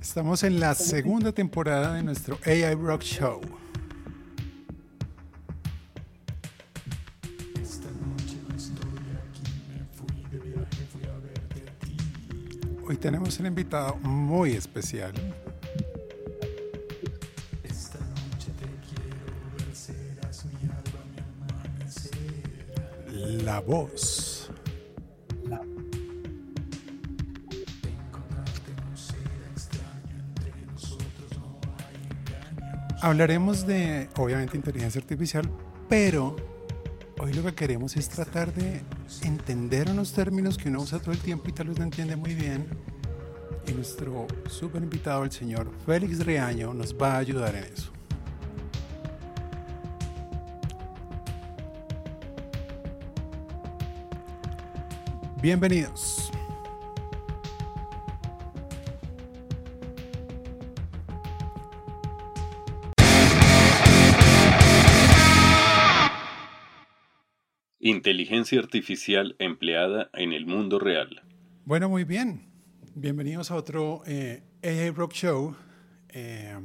Estamos en la segunda temporada de nuestro AI Rock Show. Hoy tenemos un invitado muy especial. La voz. Hablaremos de, obviamente, inteligencia artificial, pero hoy lo que queremos es tratar de entender unos términos que uno usa todo el tiempo y tal vez no entiende muy bien. Y nuestro súper invitado, el señor Félix Reaño, nos va a ayudar en eso. Bienvenidos. Inteligencia artificial empleada en el mundo real. Bueno, muy bien. Bienvenidos a otro eh, AI Rock Show. Eh,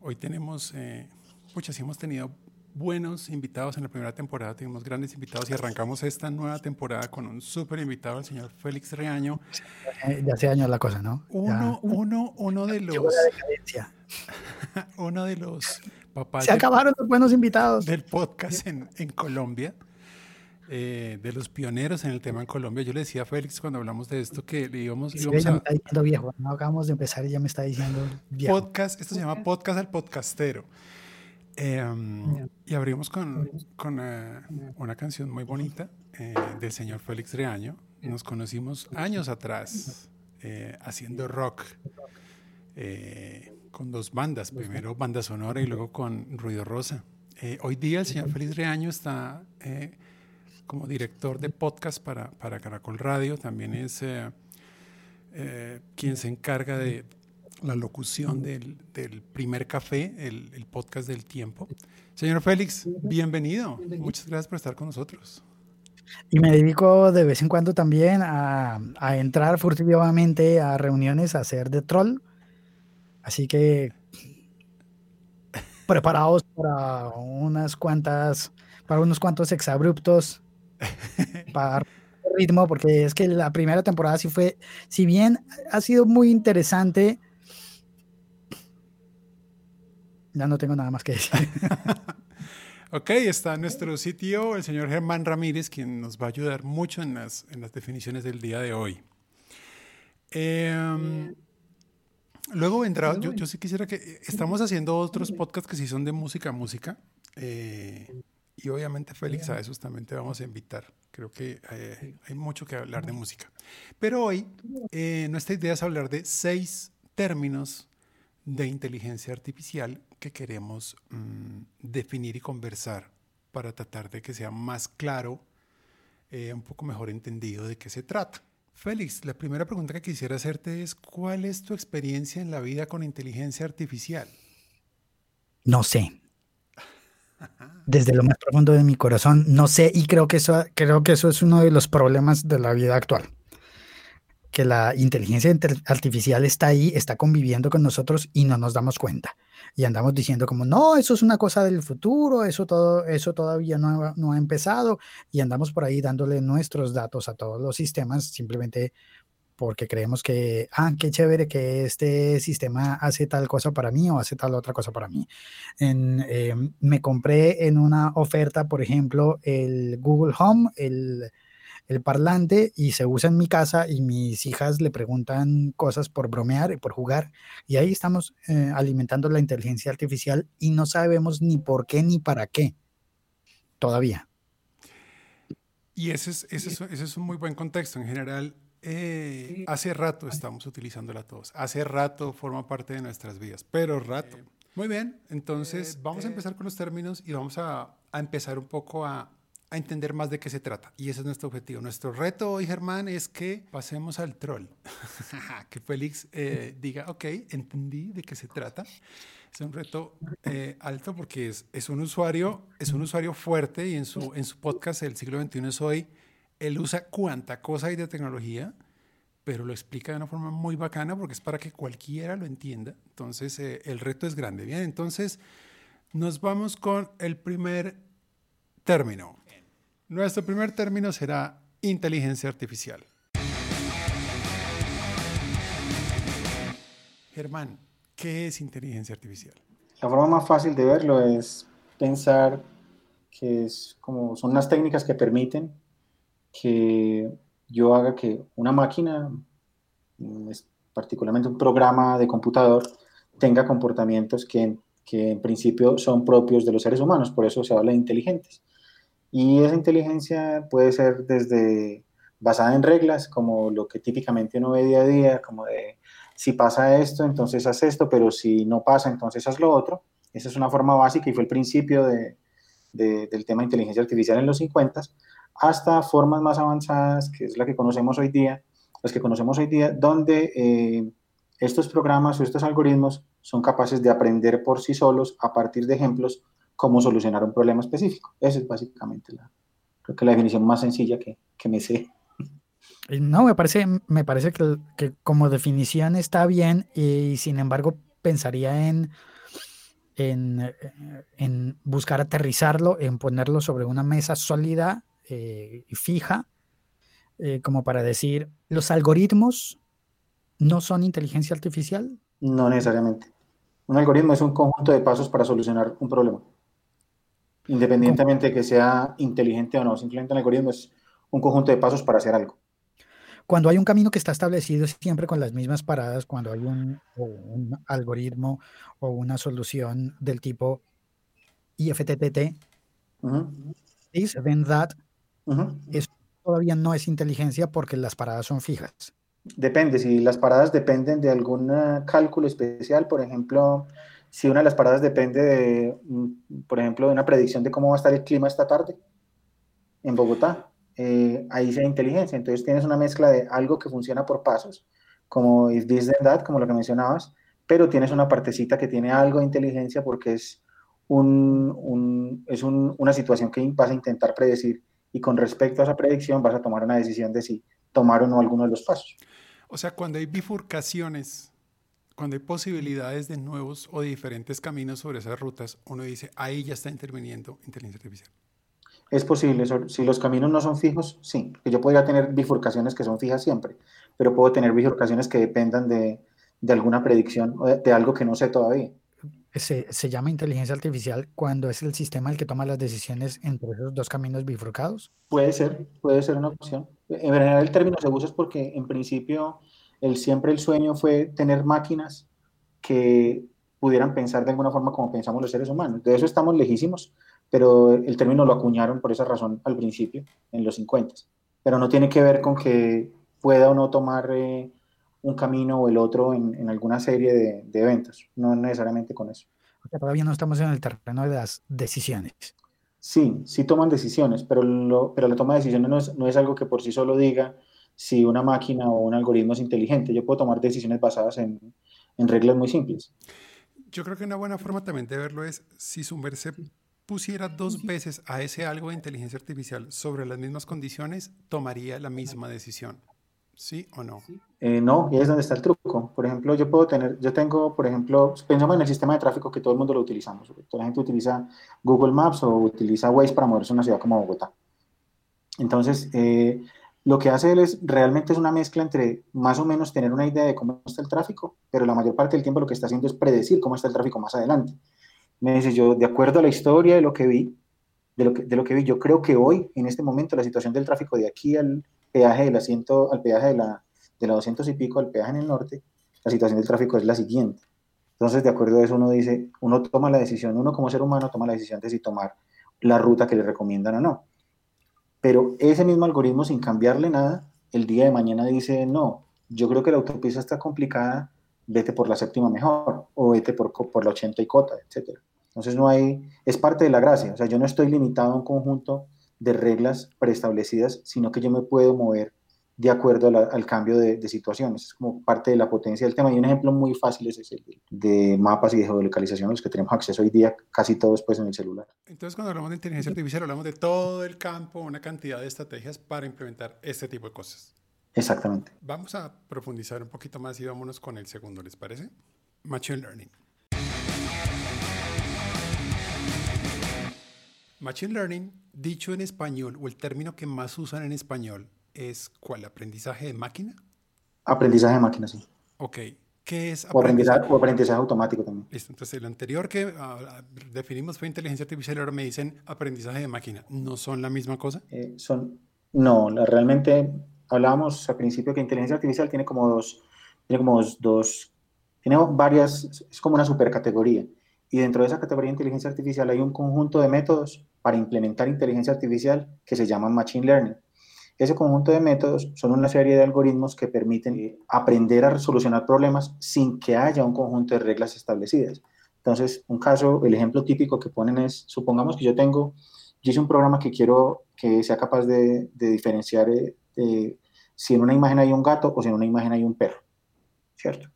hoy tenemos, eh, muchas hemos tenido buenos invitados en la primera temporada, tuvimos grandes invitados y arrancamos esta nueva temporada con un súper invitado, el señor Félix Reaño. Eh, ya hace años la cosa, ¿no? Uno, uno, uno de los... uno de los papás... Se acabaron los buenos invitados. Del podcast en, en Colombia. Eh, de los pioneros en el tema en Colombia. Yo le decía a Félix cuando hablamos de esto que le íbamos, sí, íbamos a... me está diciendo viejo, no acabamos de empezar y ya me está diciendo viejo. Podcast, esto se llama Podcast al Podcastero. Eh, y abrimos con, con uh, una canción muy bonita eh, del señor Félix Reaño. Nos conocimos años atrás eh, haciendo rock con dos bandas, primero Banda Sonora y luego con Ruido Rosa. hoy día el señor Félix Reaño está como director de podcast para, para Caracol Radio, también es quien se encarga de la locución del, del primer café, el, el, podcast del tiempo. Señor Félix, bienvenido. Muchas gracias por estar con nosotros. Y me dedico de vez en cuando también a, a entrar furtivamente a reuniones a hacer de troll. Así que preparados para unas cuantas, para unos cuantos exabruptos, para ritmo, porque es que la primera temporada sí fue, si bien ha sido muy interesante, ya no tengo nada más que decir. ok, está nuestro sitio, el señor Germán Ramírez, quien nos va a ayudar mucho en las, en las definiciones del día de hoy. Eh, luego vendrá, yo, yo, sí quisiera que, estamos haciendo otros podcasts que sí son de música, música. Eh, y obviamente Félix a esos también te vamos a invitar. Creo que eh, hay mucho que hablar de música. Pero hoy eh, nuestra idea es hablar de seis términos de inteligencia artificial que queremos mmm, definir y conversar para tratar de que sea más claro, eh, un poco mejor entendido de qué se trata. Félix, la primera pregunta que quisiera hacerte es, ¿cuál es tu experiencia en la vida con inteligencia artificial? No sé. Desde lo más profundo de mi corazón, no sé y creo que eso, creo que eso es uno de los problemas de la vida actual que la inteligencia artificial está ahí, está conviviendo con nosotros y no nos damos cuenta. Y andamos diciendo como, no, eso es una cosa del futuro, eso, todo, eso todavía no ha, no ha empezado. Y andamos por ahí dándole nuestros datos a todos los sistemas simplemente porque creemos que, ah, qué chévere que este sistema hace tal cosa para mí o hace tal otra cosa para mí. En, eh, me compré en una oferta, por ejemplo, el Google Home, el el parlante y se usa en mi casa y mis hijas le preguntan cosas por bromear y por jugar. Y ahí estamos eh, alimentando la inteligencia artificial y no sabemos ni por qué ni para qué todavía. Y ese es, ese es, ese es un muy buen contexto. En general, eh, hace rato estamos utilizándola todos. Hace rato forma parte de nuestras vidas, pero rato. Muy bien, entonces vamos a empezar con los términos y vamos a, a empezar un poco a a entender más de qué se trata. Y ese es nuestro objetivo. Nuestro reto hoy, Germán, es que pasemos al troll. que Félix eh, diga, ok, entendí de qué se trata. Es un reto eh, alto porque es, es, un usuario, es un usuario fuerte y en su, en su podcast El siglo XXI es hoy, él usa cuánta cosa hay de tecnología pero lo explica de una forma muy bacana porque es para que cualquiera lo entienda. Entonces, eh, el reto es grande. Bien, entonces nos vamos con el primer término. Nuestro primer término será inteligencia artificial. Germán, ¿qué es inteligencia artificial? La forma más fácil de verlo es pensar que es como son unas técnicas que permiten que yo haga que una máquina, mm, particularmente un programa de computador, tenga comportamientos que, que en principio son propios de los seres humanos, por eso se habla de inteligentes. Y esa inteligencia puede ser desde basada en reglas, como lo que típicamente uno ve día a día, como de si pasa esto, entonces haz esto, pero si no pasa, entonces haz lo otro. Esa es una forma básica y fue el principio de, del tema de inteligencia artificial en los 50, hasta formas más avanzadas, que es la que conocemos hoy día, las que conocemos hoy día, donde eh, estos programas o estos algoritmos son capaces de aprender por sí solos a partir de ejemplos cómo solucionar un problema específico. Esa es básicamente la, creo que la definición más sencilla que, que me sé. No, me parece, me parece que, que, como definición está bien y sin embargo pensaría en, en, eh, en buscar aterrizarlo, en ponerlo sobre una mesa sólida eh, fija, eh, como para decir, ¿los algoritmos no son inteligencia artificial? No necesariamente. Un algoritmo es un conjunto de pasos para solucionar un problema independientemente de que sea inteligente o no. Simplemente un algoritmo es un conjunto de pasos para hacer algo. Cuando hay un camino que está establecido siempre con las mismas paradas, cuando hay un, algoritmo o una solución del tipo IFTTT, this, then that, eso todavía no es inteligencia porque las paradas son fijas. Depende, si las paradas dependen de algún cálculo especial, por ejemplo, si una de las paradas depende de, mm, por ejemplo, de una predicción de cómo va a estar el clima esta tarde en Bogotá, eh, ahí se inteligencia. Entonces tienes una mezcla de algo que funciona por pasos, como if this then that, como lo que mencionabas, pero tienes una partecita que tiene algo de inteligencia porque es, un, es una situación que vas a intentar predecir y con respecto a esa predicción vas a tomar una decisión de si tomar o no alguno de los pasos. O sea, cuando hay bifurcaciones cuando hay posibilidades de nuevos o diferentes caminos sobre esas rutas, uno dice, ahí ya está interviniendo inteligencia artificial. Es posible, si los caminos no son fijos, sí, yo podría tener bifurcaciones que son fijas siempre, pero puedo tener bifurcaciones que dependan de, de alguna predicción o de, algo que no sé todavía. Se, se, llama inteligencia artificial cuando es el sistema el que toma las decisiones entre esos dos caminos bifurcados? Puede ser, puede ser una opción. En general el término se usa es porque en principio el, siempre el sueño fue tener máquinas que pudieran pensar de alguna forma como pensamos los seres humanos. De eso estamos lejísimos, pero el término lo acuñaron por esa razón al principio, en los 50. Pero no tiene que ver con que pueda o no tomar eh, un camino o el otro en, alguna serie de, eventos, no necesariamente con eso. todavía no estamos en el terreno de las decisiones. Sí, sí toman decisiones, pero, lo, pero la toma de decisiones no es, no es algo que por sí solo diga si una máquina o un algoritmo es inteligente. Yo puedo tomar decisiones basadas en, en reglas muy simples. Yo creo que una buena forma también de verlo es si su merced pusiera dos veces a ese algo de inteligencia artificial sobre las mismas condiciones, tomaría la misma decisión. ¿Sí o no? Eh, no, y es donde está el truco. Por ejemplo, yo puedo tener, yo tengo, por ejemplo, pensamos en el sistema de tráfico que todo el mundo lo utilizamos. Toda la gente utiliza Google Maps o utiliza Waze para moverse en una ciudad como Bogotá. Entonces, eh, lo que hace él es realmente es una mezcla entre más o menos tener una idea de cómo está el tráfico, pero la mayor parte del tiempo lo que está haciendo es predecir cómo está el tráfico más adelante. Me dice yo, de acuerdo a la historia de lo que vi, de lo que vi, yo creo que hoy, en este momento, la situación del tráfico de aquí al peaje del asiento, al peaje de la, de la 200 y pico, al peaje en el norte, la situación del tráfico es la siguiente. Entonces, de acuerdo a eso, uno dice, uno toma la decisión, uno como ser humano toma la decisión de si tomar la ruta que le recomiendan o no. Pero ese mismo algoritmo, sin cambiarle nada, el día de mañana dice, no, yo creo que la autopista está complicada, vete por la séptima mejor, o vete por, por la 80 y cota, etc. Entonces no hay, es parte de la gracia, o sea, yo no estoy limitado a un conjunto de reglas preestablecidas, sino que yo me puedo mover de acuerdo al cambio de, situaciones. Es como parte de la potencia del tema. Y un ejemplo muy fácil es ese de mapas y de geolocalización, los que tenemos acceso hoy día casi todos pues en el celular. Entonces, cuando hablamos de inteligencia artificial, hablamos de todo el campo, una cantidad de estrategias para implementar este tipo de cosas. Exactamente. Vamos a profundizar un poquito más y vámonos con el segundo, ¿les parece? Machine Learning. Machine Learning, dicho en español, o el término que más usan en español, es ¿cuál? ¿Aprendizaje de máquina? Aprendizaje de máquina, sí. Ok. ¿Qué es aprendizaje? O aprendizaje, automático también. Listo. Entonces, el anterior que ah, definimos fue inteligencia artificial, ahora me dicen aprendizaje de máquina. ¿No son la misma cosa? Eh, son, no, realmente hablábamos al principio que inteligencia artificial tiene como dos, tiene como dos, tiene varias, es como una supercategoría. Y dentro de esa categoría de inteligencia artificial hay un conjunto de métodos para implementar inteligencia artificial que se llaman Machine Learning. Ese conjunto de métodos son una serie de algoritmos que permiten aprender a solucionar problemas sin que haya un conjunto de reglas establecidas. Entonces, un caso, el ejemplo típico que ponen es, supongamos que yo tengo, yo hice un programa que quiero que sea capaz de, diferenciar eh, si en una imagen hay un gato o si en una imagen hay un perro, ¿cierto?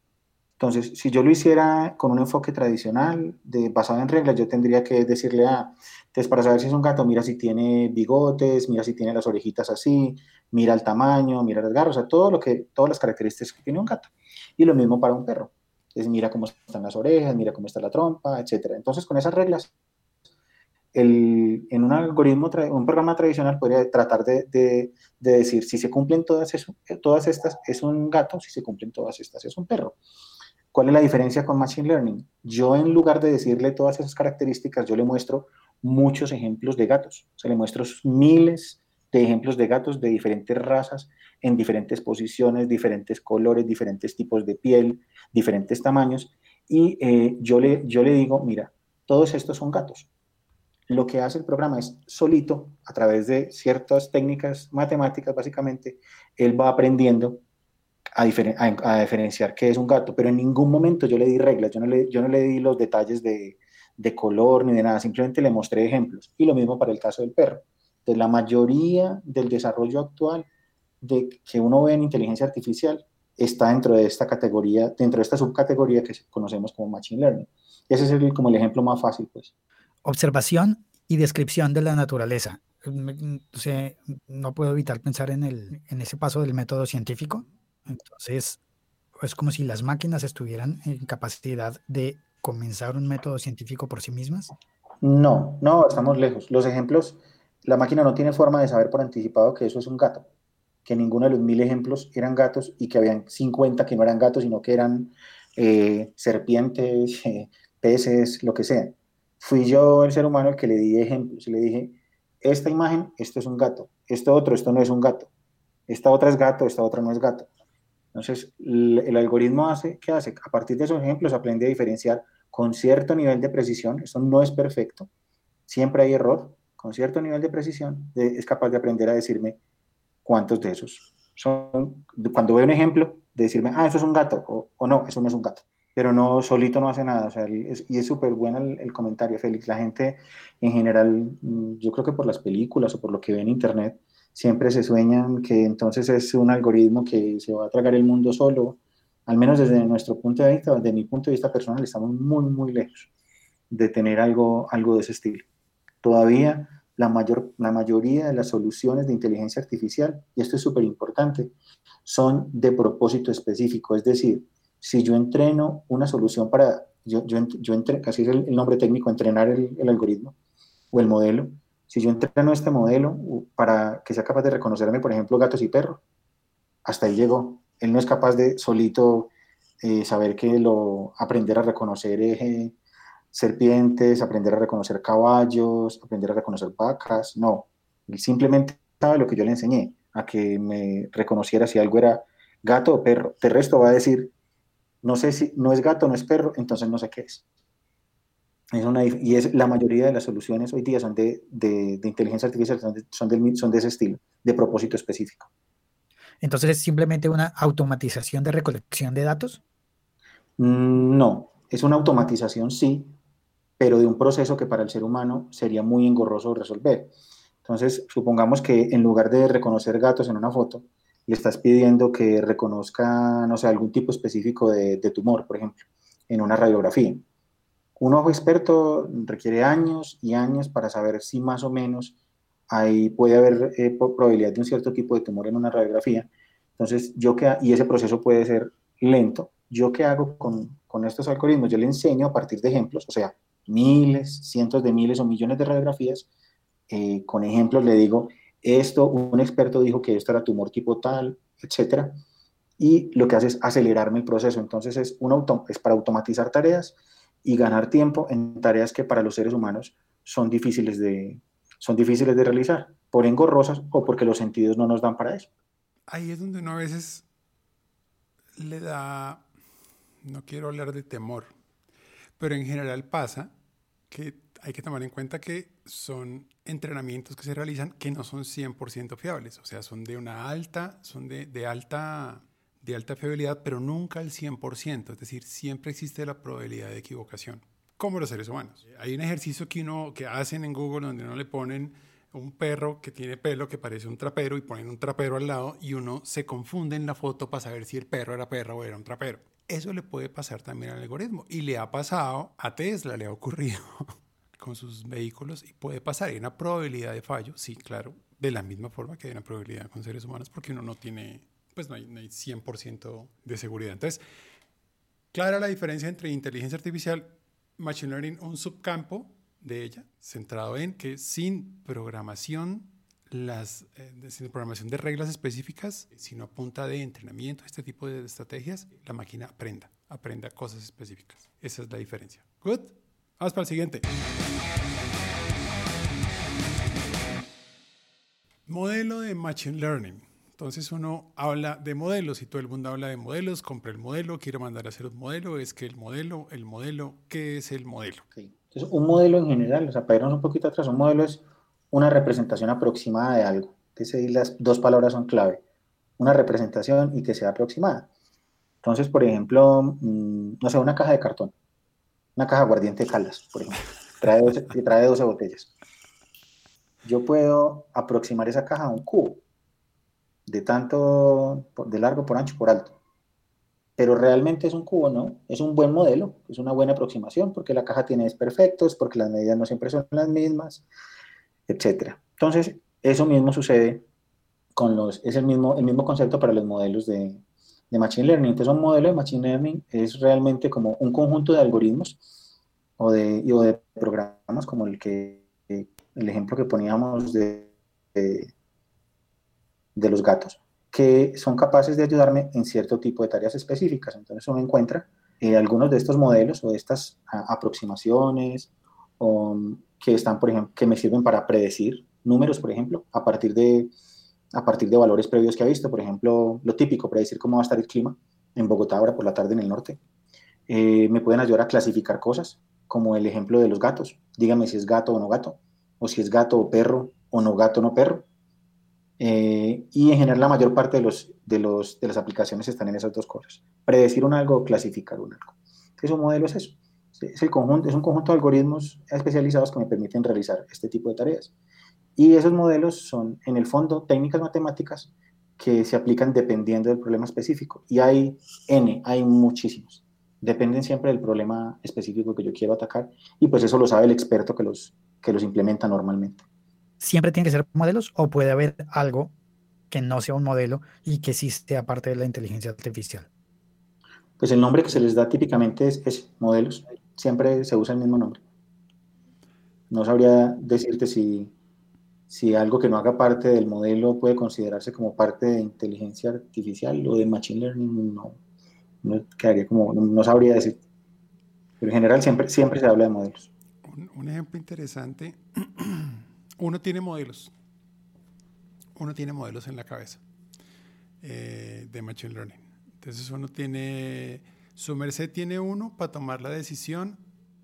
Entonces, si yo lo hiciera con un enfoque tradicional, de, basado en reglas, yo tendría que decirle a, entonces para saber si es un gato, mira si tiene bigotes, mira si tiene las orejitas así, mira el tamaño, mira las garras, o sea, todo lo que, todas las características que tiene un gato. Y lo mismo para un perro. Entonces, mira cómo están las orejas, mira cómo está la trompa, etc. Entonces, con esas reglas, el, en un algoritmo, un programa tradicional podría tratar de, de, decir si se cumplen todas, eso, todas estas, es un gato, si se cumplen todas estas, es un perro. ¿Cuál es la diferencia con Machine Learning? Yo en lugar de decirle todas esas características, yo le muestro muchos ejemplos de gatos. O sea, le muestro miles de ejemplos de gatos de diferentes razas, en diferentes posiciones, diferentes colores, diferentes tipos de piel, diferentes tamaños. Y eh, yo, le, yo le digo, mira, todos estos son gatos. Lo que hace el programa es solito, a través de ciertas técnicas matemáticas, básicamente, él va aprendiendo a, diferenciar qué es un gato, pero en ningún momento yo le di reglas, yo no le, yo no le di los detalles de, de color ni de nada, simplemente le mostré ejemplos. Y lo mismo para el caso del perro. Entonces, la mayoría del desarrollo actual de que uno ve en inteligencia artificial está dentro de esta categoría, dentro de esta subcategoría que conocemos como Machine Learning. Ese es el, como el ejemplo más fácil, pues. Observación y descripción de la naturaleza. no puedo evitar pensar en, el, en ese paso del método científico entonces, es como si las máquinas estuvieran en capacidad de comenzar un método científico por sí mismas. No, no, estamos lejos. Los ejemplos, la máquina no tiene forma de saber por anticipado que eso es un gato, que ninguno de los mil ejemplos eran gatos y que habían 50 que no eran gatos, sino que eran eh, serpientes, peces, lo que sea. Fui yo el ser humano el que le di ejemplos y le dije, esta imagen, esto es un gato, esto otro, esto no es un gato, esta otra es gato, esta otra no es gato. Entonces, el, algoritmo hace, ¿qué hace? A partir de esos ejemplos aprende a diferenciar con cierto nivel de precisión, eso no es perfecto, siempre hay error, con cierto nivel de precisión es capaz de aprender a decirme cuántos de esos son, cuando veo un ejemplo, de decirme, ah, eso es un gato, o, no, eso no es un gato, pero no, solito no hace nada, o sea, y es súper bueno el, el, comentario, Félix, la gente en general, mm, yo creo que por las películas o por lo que ve en internet, siempre se sueñan que entonces es un algoritmo que se va a tragar el mundo solo. Al menos desde nuestro punto de vista, desde mi punto de vista personal, estamos muy, muy lejos de tener algo, algo de ese estilo. Todavía la, mayor, la mayoría de las soluciones de inteligencia artificial, y esto es súper importante, son de propósito específico. Es decir, si yo entreno una solución para, yo, yo, yo casi es el, nombre técnico, entrenar el algoritmo o el modelo, si yo entreno este modelo para que sea capaz de reconocerme, por ejemplo, gatos y perros, hasta ahí llegó. Él no es capaz de solito eh, saber que lo, aprender a reconocer eh, serpientes, aprender a reconocer caballos, aprender a reconocer vacas. No, simplemente sabe lo que yo le enseñé, a que me reconociera si algo era gato o perro. De resto va a decir, no sé si no es gato, no es perro, entonces no sé qué es y es, la mayoría de las soluciones hoy día son de, de, inteligencia artificial, son de, son, de, ese estilo, de propósito específico. Entonces, ¿es simplemente una automatización de recolección de datos? Mm, no, es una automatización, sí, pero de un proceso que para el ser humano sería muy engorroso resolver. Entonces, supongamos que en lugar de reconocer gatos en una foto, le estás pidiendo que reconozca, no sé, algún tipo específico de, de tumor, por ejemplo, en una radiografía un ojo experto requiere años y años para saber si más o menos ahí puede haber eh, probabilidad de un cierto tipo de tumor en una radiografía, Entonces, yo que, y ese proceso puede ser lento. ¿Yo qué hago con, con estos algoritmos? Yo le enseño a partir de ejemplos, o sea, miles, cientos de miles o millones de radiografías. Eh, con ejemplos le digo, esto, un experto dijo que esto era tumor tipo tal, etcétera. Y lo que hace es acelerarme el proceso. Entonces es, un auto, es para automatizar tareas y ganar tiempo en tareas que para los seres humanos son difíciles de, son difíciles de realizar, por engorrosas o porque los sentidos no nos dan para eso. Ahí es donde uno a veces le da, no quiero hablar de temor, pero en general pasa que hay que tomar en cuenta que son entrenamientos que se realizan que no son 100% fiables, o sea, son de una alta, son de, de, alta, de alta fiabilidad, pero nunca al 100%, es decir, siempre existe la probabilidad de equivocación, como los seres humanos. Hay un ejercicio que, uno, que hacen en Google donde uno le ponen un perro que tiene pelo que parece un trapero y ponen un trapero al lado y uno se confunde en la foto para saber si el perro era perro o era un trapero. Eso le puede pasar también al algoritmo y le ha pasado a Tesla, le ha ocurrido con sus vehículos y puede pasar. Hay una probabilidad de fallo, sí, claro, de la misma forma que hay una probabilidad con seres humanos porque uno no tiene, pues no hay, no hay 100% de seguridad. Entonces, clara la diferencia entre inteligencia artificial, machine learning, un subcampo de ella, centrado en que sin programación, eh, sin programación de reglas específicas, sino a punta de entrenamiento, este tipo de estrategias, la máquina aprenda, aprenda cosas específicas. Esa es la diferencia. Good. Vamos para el siguiente. Modelo de Machine Learning. Entonces uno habla de modelos y todo el mundo habla de modelos, compra el modelo, quiere mandar a hacer un modelo, es que el modelo, el modelo, ¿qué es el modelo? Entonces un modelo en general, o sea, para irnos un poquito atrás, un modelo es una representación aproximada de algo. Entonces las dos palabras son clave, una representación y que sea aproximada. Entonces, por ejemplo, mm, no sé, una caja de cartón una caja aguardiente de Caldas, por ejemplo, trae 12, trae 12 botellas. Yo puedo aproximar esa caja a un cubo, de tanto, de largo por ancho por alto. Pero realmente es un cubo, ¿no? Es un buen modelo, es una buena aproximación, porque la caja tiene desperfectos, porque las medidas no siempre son las mismas, etc. Entonces, eso mismo sucede con los, es el mismo, el mismo concepto para los modelos de, Machine Learning. Entonces, un modelo de Machine Learning es realmente como un conjunto de algoritmos o de, de programas como el que el ejemplo que poníamos de, los gatos, que son capaces de ayudarme en cierto tipo de tareas específicas. Entonces uno encuentra eh, algunos de estos modelos o de estas aproximaciones o, que están, por ejemplo, que me sirven para predecir números, por ejemplo, a partir de a partir de valores previos que ha visto. Por ejemplo, lo típico, predecir cómo va a estar el clima en Bogotá ahora por la tarde en el norte. Eh, me pueden ayudar a clasificar cosas, como el ejemplo de los gatos. Dígame si es gato o no gato, o si es gato o perro, o no gato o no perro. Eh, y en general la mayor parte de, los, de, los, de las aplicaciones están en esas dos cosas. Predecir un algo o clasificar un algo. Entonces un modelo es eso. Es, el conjunto, es un conjunto de algoritmos especializados que me permiten realizar este tipo de tareas. Y esos modelos son, en el fondo, técnicas matemáticas que se aplican dependiendo del problema específico. Y hay N, hay muchísimos. Dependen siempre del problema específico que yo quiero atacar. Y pues eso lo sabe el experto que los, que los implementa normalmente. ¿Siempre tiene que ser modelos o puede haber algo que no sea un modelo y que sí sea parte de la inteligencia artificial? Pues el nombre que se les da típicamente es, es modelos. Siempre se usa el mismo nombre. No sabría decirte si, si algo que no haga parte del modelo puede considerarse como parte de inteligencia artificial o de machine learning, no, no quedaría como, no, sabría decir. Pero en general siempre, siempre se habla de modelos. Un, ejemplo interesante, uno tiene modelos, uno tiene modelos en la cabeza eh, de machine learning. Entonces uno tiene, su merced tiene uno para tomar la decisión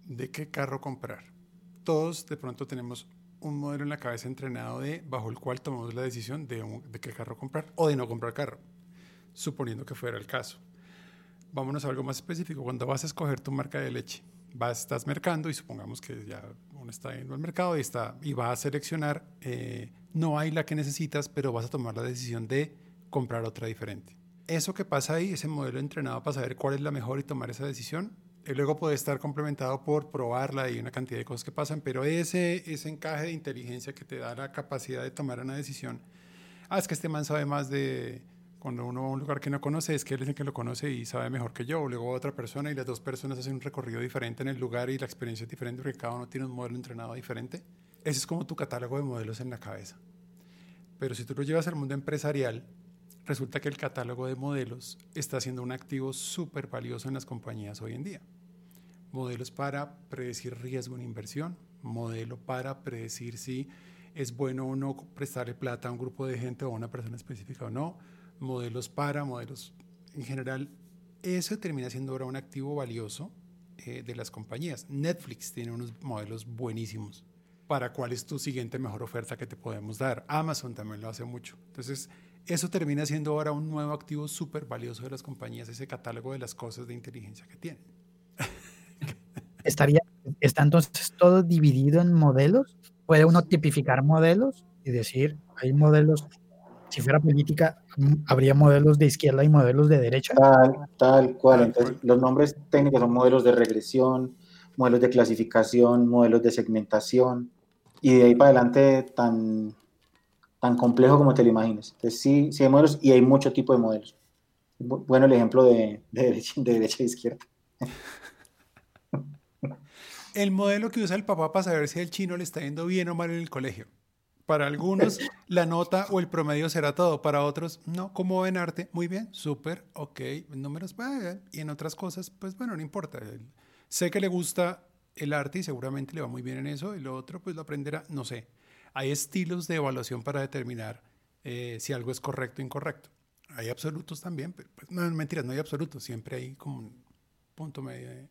de qué carro comprar. Todos de pronto tenemos un modelo en la cabeza entrenado de bajo el cual tomamos la decisión de, de qué carro comprar o de no comprar carro, suponiendo que fuera el caso. Vámonos a algo más específico. Cuando vas a escoger tu marca de leche, vas, estás mercando y supongamos que ya uno está en el mercado y, está, y va a seleccionar, eh, no hay la que necesitas, pero vas a tomar la decisión de comprar otra diferente. Eso que pasa ahí, ese modelo entrenado para saber cuál es la mejor y tomar esa decisión, y luego puede estar complementado por probarla y una cantidad de cosas que pasan, pero ese, ese encaje de inteligencia que te da la capacidad de tomar una decisión, ah, es que este man sabe más de, Cuando uno va a un lugar que no conoce, es que él es el que lo conoce y sabe mejor que yo. O luego otra persona y las dos personas hacen un recorrido diferente en el lugar y la experiencia es diferente porque cada uno tiene un modelo entrenado diferente. Ese es como tu catálogo de modelos en la cabeza. Pero si tú lo llevas al mundo empresarial, resulta que el catálogo de modelos está siendo un activo súper valioso en las compañías hoy en día. Modelos para predecir riesgo en inversión, modelo para predecir si es bueno o no prestarle plata a un grupo de gente o a una persona específica o no, modelos para, modelos en general. Eso termina siendo ahora un activo valioso eh, de las compañías. Netflix tiene unos modelos buenísimos para cuál es tu siguiente mejor oferta que te podemos dar. Amazon también lo hace mucho. Entonces, eso termina siendo ahora un nuevo activo súper valioso de las compañías, ese catálogo de las cosas de inteligencia que tienen. Estaría, ¿Está entonces todo dividido en modelos? ¿Puede uno tipificar modelos y decir, hay modelos, si fuera política, habría modelos de izquierda y modelos de derecha? Tal, tal cual. Entonces, los nombres técnicos son modelos de regresión, modelos de clasificación, modelos de segmentación, y de ahí para adelante tan, tan complejo como te lo imagines. Entonces, sí, sí hay modelos y hay mucho tipo de modelos. Bueno, el ejemplo de, de derecha, de derecha e izquierda. El modelo que usa el papá para saber si el chino le está yendo bien o mal en el colegio. Para algunos, la nota o el promedio será todo. Para otros, no. ¿Cómo ven arte? Muy bien, súper, ok. Números, y en otras cosas, pues bueno, no importa. Sé que le gusta el arte y seguramente le va muy bien en eso. Y lo otro, pues lo aprenderá, no sé. Hay estilos de evaluación para determinar eh, si algo es correcto o incorrecto. Hay absolutos también, pero pues, no, mentiras, no hay absolutos. Siempre hay como un punto medio de,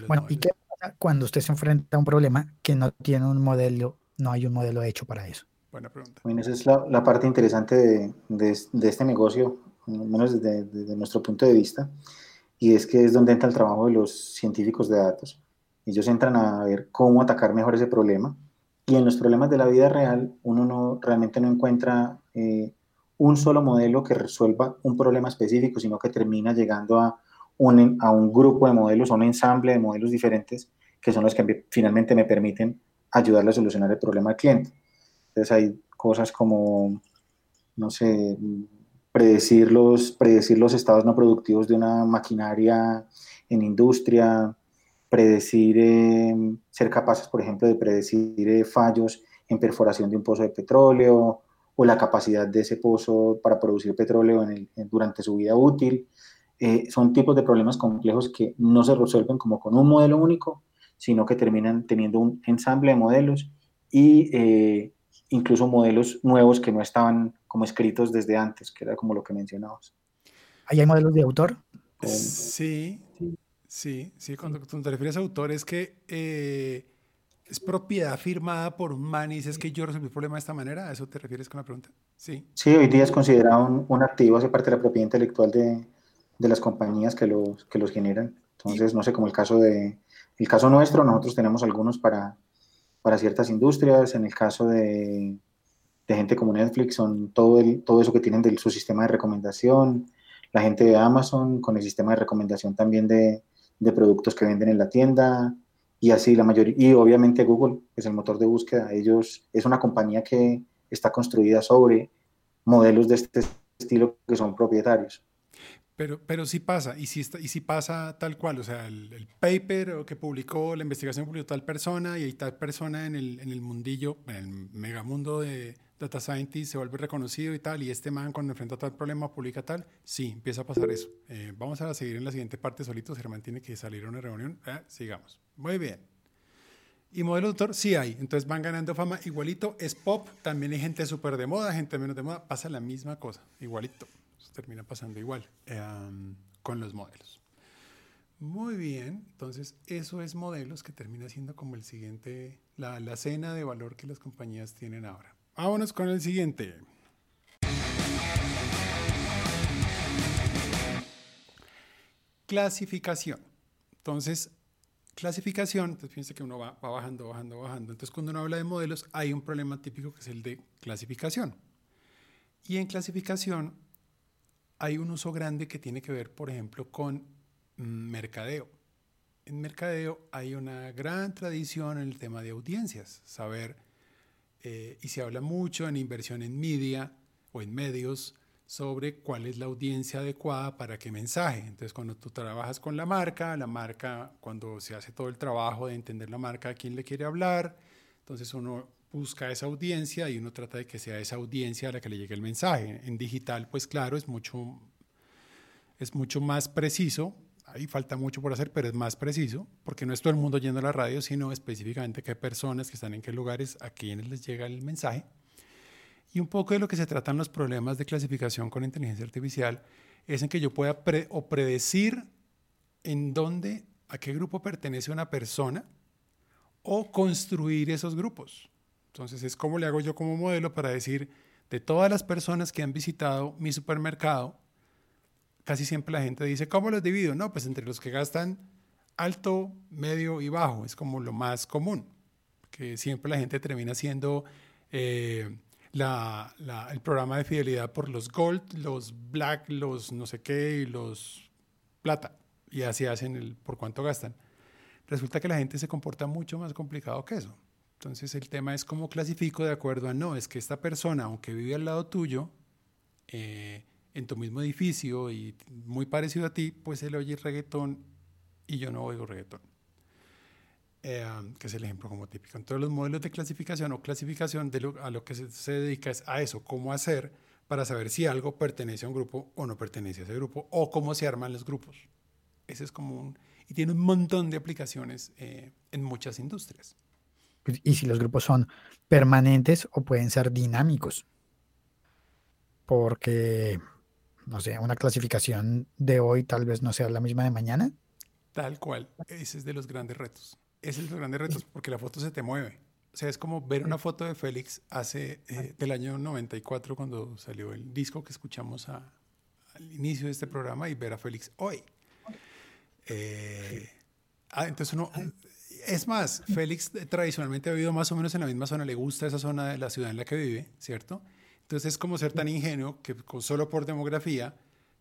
los Bueno, ¿y qué pasa cuando usted se enfrenta a un problema que no tiene un modelo, no hay un modelo hecho para eso? Buena pregunta. Bueno, esa es la, la parte interesante de, de, de, este negocio, al menos desde, desde, nuestro punto de vista, y es que es donde entra el trabajo de los científicos de datos. Ellos entran a ver cómo atacar mejor ese problema, y en los problemas de la vida real uno no, realmente no encuentra eh, un solo modelo que resuelva un problema específico, sino que termina llegando a un, a un grupo de modelos, a un ensamble de modelos diferentes, que son los que finalmente me permiten ayudarle a solucionar el problema al cliente. Entonces hay cosas como, no sé, predecir los, predecir los estados no productivos de una maquinaria en industria, predecir, eh, ser capaces, por ejemplo, de predecir eh, fallos en perforación de un pozo de petróleo o la capacidad de ese pozo para producir petróleo en el, durante su vida útil. Eh, son tipos de problemas complejos que no se resuelven como con un modelo único, sino que terminan teniendo un ensamble de modelos y eh, incluso modelos nuevos que no estaban como escritos desde antes, que era como lo que mencionabas. ¿Ahí hay modelos de autor? Sí, sí, sí. Cuando, te refieres a autor es que eh, es propiedad firmada por un man y dices que yo resolví el problema de esta manera. ¿A eso te refieres con la pregunta? Sí. Sí, hoy día es considerado un, un activo, hace parte de la propiedad intelectual de, de las compañías que los, que los generan. Entonces, no sé, como el caso de, el caso nuestro, nosotros tenemos algunos para, para ciertas industrias, en el caso de, gente como Netflix, son todo, todo eso que tienen de su sistema de recomendación, la gente de Amazon con el sistema de recomendación también de, de productos que venden en la tienda, y así la mayoría, y obviamente Google es el motor de búsqueda, ellos es una compañía que está construida sobre modelos de este estilo que son propietarios. Pero, pero sí pasa, y sí, está, y sí pasa tal cual, o sea, el, el, paper que publicó, la investigación publicó tal persona y hay tal persona en el, mundillo, en el megamundo de data scientist se vuelve reconocido y tal, y este man cuando enfrenta tal problema publica tal, sí, empieza a pasar eso. Eh, vamos a seguir en la siguiente parte solitos, Germán tiene que salir a una reunión, eh, sigamos. Muy bien. Y modelo autor sí hay, entonces van ganando fama igualito, es pop, también hay gente súper de moda, gente menos de moda, pasa la misma cosa, igualito termina pasando igual eh, con los modelos. Muy bien, entonces eso es modelos que termina siendo como el siguiente, la, la cena de valor que las compañías tienen ahora. Vámonos con el siguiente. Clasificación. Entonces, clasificación, entonces fíjense que uno va, bajando, bajando, bajando. Entonces, cuando uno habla de modelos, hay un problema típico que es el de clasificación. Y en clasificación hay un uso grande que tiene que ver, por ejemplo, con mm, mercadeo. En mercadeo hay una gran tradición en el tema de audiencias, saber, eh, y se habla mucho en inversión en media o en medios, sobre cuál es la audiencia adecuada para qué mensaje. Entonces, cuando tú trabajas con la marca, la marca, cuando se hace todo el trabajo de entender la marca a quién le quiere hablar, entonces uno busca esa audiencia y uno trata de que sea esa audiencia a la que le llegue el mensaje. En digital, pues claro, es mucho, es mucho más preciso. Ahí falta mucho por hacer, pero es más preciso, porque no es todo el mundo yendo a la radio, sino específicamente qué personas que están en qué lugares, a quiénes les llega el mensaje. Y un poco de lo que se tratan los problemas de clasificación con inteligencia artificial es en que yo pueda o predecir en dónde, a qué grupo pertenece una persona o construir esos grupos. Entonces es como le hago yo como modelo para decir, de todas las personas que han visitado mi supermercado, casi siempre la gente dice, ¿cómo los divido? No, pues entre los que gastan alto, medio y bajo, es como lo más común, que siempre la gente termina siendo... Eh, la, el programa de fidelidad por los gold, los black, los no sé qué y los plata. Y así hacen el por cuánto gastan. Resulta que la gente se comporta mucho más complicado que eso. Entonces el tema es cómo clasifico de acuerdo a no, es que esta persona, aunque vive al lado tuyo, eh, en tu mismo edificio y muy parecido a ti, pues él oye reggaetón y yo no oigo reggaetón. Eh, que es el ejemplo como típico. Entonces los modelos de clasificación o clasificación de a lo que se, dedica es a eso, cómo hacer para saber si algo pertenece a un grupo o no pertenece a ese grupo, o cómo se arman los grupos. Ese es como un... Y tiene un montón de aplicaciones eh, en muchas industrias. Pues, y si los grupos son permanentes o pueden ser dinámicos. Porque, no sé, una clasificación de hoy tal vez no sea la misma de mañana. Tal cual. Ese es de los grandes retos. Ese es el grande reto, porque la foto se te mueve. O sea, es como ver una foto de Félix hace eh, del año 94 cuando salió el disco que escuchamos al inicio de este programa y ver a Félix hoy. Eh, ah, entonces uno, es más, Félix tradicionalmente ha vivido más o menos en la misma zona, le gusta esa zona de la ciudad en la que vive, ¿cierto? Entonces es como ser tan ingenuo que solo por demografía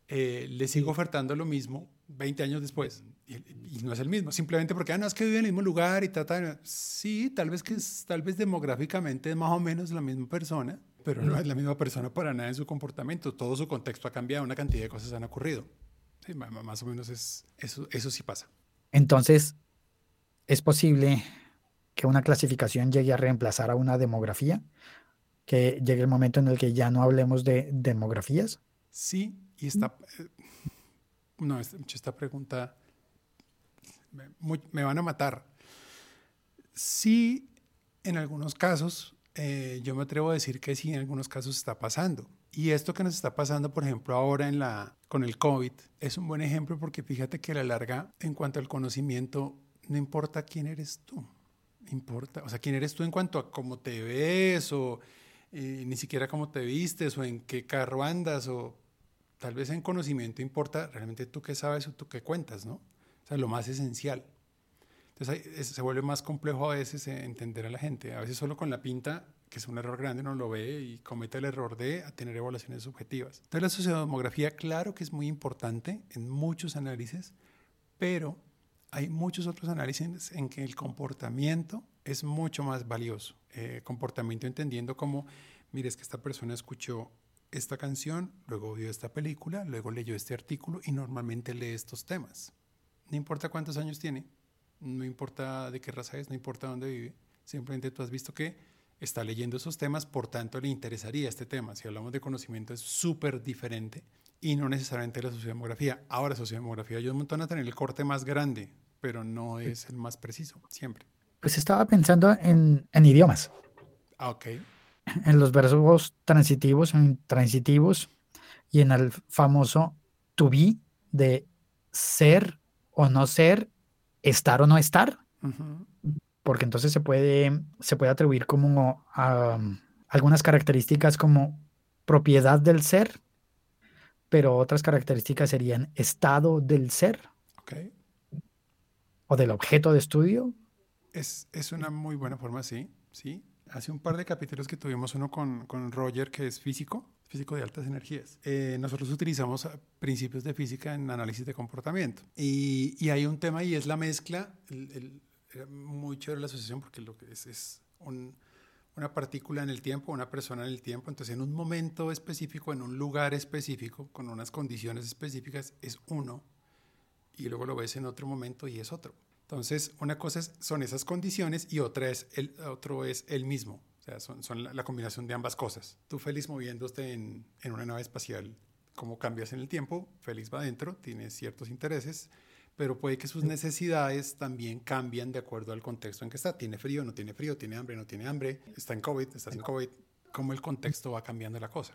eh, le sigo ofertando lo mismo 20 años después. Y, no es el mismo, simplemente porque, ah, no, es que vive en el mismo lugar y trata Sí, tal vez que es, tal vez demográficamente es más o menos la misma persona, pero no es la misma persona para nada en su comportamiento, todo su contexto ha cambiado, una cantidad de cosas han ocurrido. Sí, más o menos es, eso, eso sí pasa. Entonces, ¿es posible que una clasificación llegue a reemplazar a una demografía? ¿Que llegue el momento en el que ya no hablemos de demografías? Sí, y está... Eh, no, esta pregunta me, van a matar. Sí, en algunos casos, eh, yo me atrevo a decir que sí, en algunos casos está pasando. Y esto que nos está pasando, por ejemplo, ahora en la, con el COVID, es un buen ejemplo porque fíjate que a la larga, en cuanto al conocimiento, no importa quién eres tú. Importa, o sea, quién eres tú en cuanto a cómo te ves o eh, ni siquiera cómo te vistes o en qué carro andas o tal vez en conocimiento importa realmente tú qué sabes o tú qué cuentas, ¿no? O sea, lo más esencial. Entonces se vuelve más complejo a veces entender a la gente. A veces solo con la pinta, que es un error grande, uno lo ve y comete el error de tener evaluaciones subjetivas. Entonces la sociodemografía, claro que es muy importante en muchos análisis, pero hay muchos otros análisis en que el comportamiento es mucho más valioso. Eh, comportamiento entendiendo como, mire, es que esta persona escuchó esta canción, luego vio esta película, luego leyó este artículo y normalmente lee estos temas. No importa cuántos años tiene, no importa de qué raza es, no importa dónde vive, simplemente tú has visto que está leyendo esos temas, por tanto le interesaría este tema. Si hablamos de conocimiento es súper diferente y no necesariamente la sociodemografía. Ahora, sociodemografía ayuda un montón a tener el corte más grande, pero no es el más preciso, siempre. Pues estaba pensando en, en idiomas. Ah, ok. En los verbos transitivos, en transitivos y en el famoso to be de ser o no ser, estar o no estar, porque entonces se puede, se puede atribuir como algunas características como propiedad del ser, pero otras características serían estado del ser. O del objeto de estudio. Es, es, una muy buena forma, sí, sí. Hace un par de capítulos que tuvimos uno con, con Roger, que es físico, físico de altas energías. Eh, nosotros utilizamos principios de física en análisis de comportamiento. Y, y hay un tema y es la mezcla, el, el, muy chévere la asociación porque lo que es, es un, una partícula en el tiempo, una persona en el tiempo. Entonces, en un momento específico, en un lugar específico, con unas condiciones específicas, es uno. Y luego lo ves en otro momento y es otro. Entonces, una cosa son esas condiciones y otra es el, otro es el mismo. O sea, son, son la, combinación de ambas cosas. Tú feliz moviéndote en, en una nave espacial, como cambias en el tiempo, feliz va adentro, tiene ciertos intereses, pero puede que sus necesidades también cambian de acuerdo al contexto en que está. Tiene frío, no tiene frío, tiene hambre, no tiene hambre, está en COVID, está sin COVID, cómo el contexto va cambiando la cosa.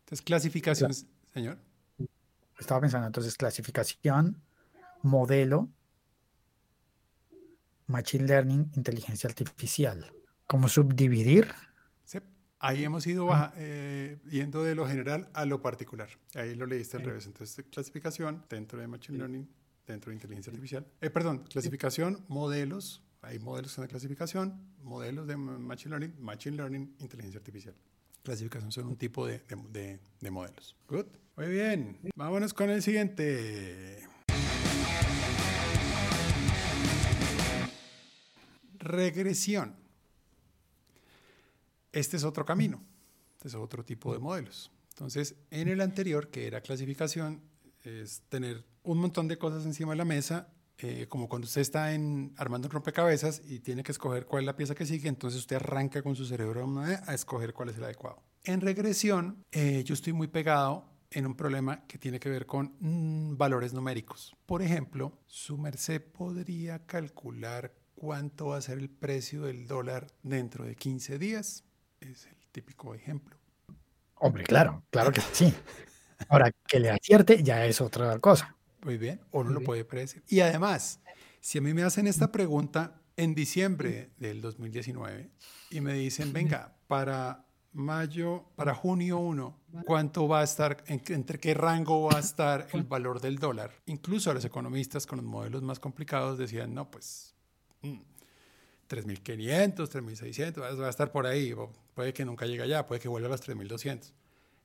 Entonces, clasificación, señor. Estaba pensando, entonces, clasificación, modelo, machine learning, inteligencia artificial. ¿Cómo subdividir? Sí. Ahí hemos ido eh, yendo de lo general a lo particular. Ahí lo leíste al revés. Entonces, clasificación dentro de Machine Learning, dentro de inteligencia artificial. Eh, perdón, clasificación, modelos. Hay modelos de clasificación, modelos de Machine Learning, Machine Learning, inteligencia artificial. Clasificación son un tipo de, de, de modelos. Good. Muy bien. Vámonos con el siguiente. Regresión. Este es otro camino, este es otro tipo de modelos. Entonces, en el anterior, que era clasificación, es tener un montón de cosas encima de la mesa, eh, como cuando usted está en, armando un rompecabezas y tiene que escoger cuál es la pieza que sigue, entonces usted arranca con su cerebro a escoger cuál es el adecuado. En regresión, eh, yo estoy muy pegado en un problema que tiene que ver con mm, valores numéricos. Por ejemplo, su merced podría calcular cuánto va a ser el precio del dólar dentro de 15 días es el típico ejemplo. Hombre, claro, claro que sí. Ahora, que le acierte ya es otra cosa. Muy bien, o no lo puede predecir. Y además, si a mí me hacen esta pregunta en diciembre del 2019 y me dicen, venga, para mayo, para junio 1, ¿cuánto va a estar, entre qué rango va a estar el valor del dólar? Incluso los economistas con los modelos más complicados decían, no, pues mm, 3.500, 3.600, va a estar por ahí, puede que nunca llegue allá, puede que vuelva a los 3.200.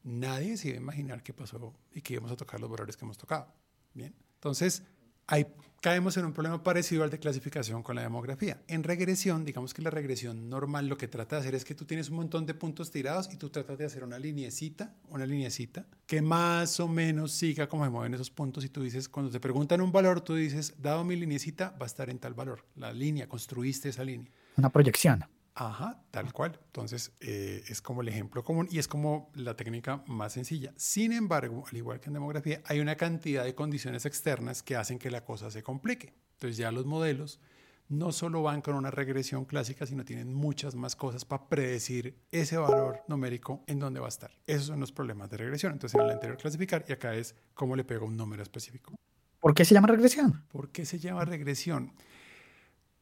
Nadie se iba a imaginar qué pasó y que íbamos a tocar los valores que hemos tocado. Bien, entonces ahí caemos en un problema parecido al de clasificación con la demografía. En regresión, digamos que la regresión normal lo que trata de hacer es que tú tienes un montón de puntos tirados y tú tratas de hacer una linecita, una linecita que más o menos siga cómo se mueven esos puntos y tú dices, cuando te preguntan un valor, tú dices, dado mi linecita, va a estar en tal valor. La línea, construiste esa línea. Una proyección. Ajá, tal cual. Entonces, eh, es como el ejemplo común y es como la técnica más sencilla. Sin embargo, al igual que en demografía, hay una cantidad de condiciones externas que hacen que la cosa se complique. Entonces, ya los modelos no solo van con una regresión clásica, sino tienen muchas más cosas para predecir ese valor numérico en dónde va a estar. Esos son los problemas de regresión. Entonces, en el anterior clasificar y acá es cómo le pego un número específico. ¿Por qué se llama regresión? ¿Por qué se llama regresión?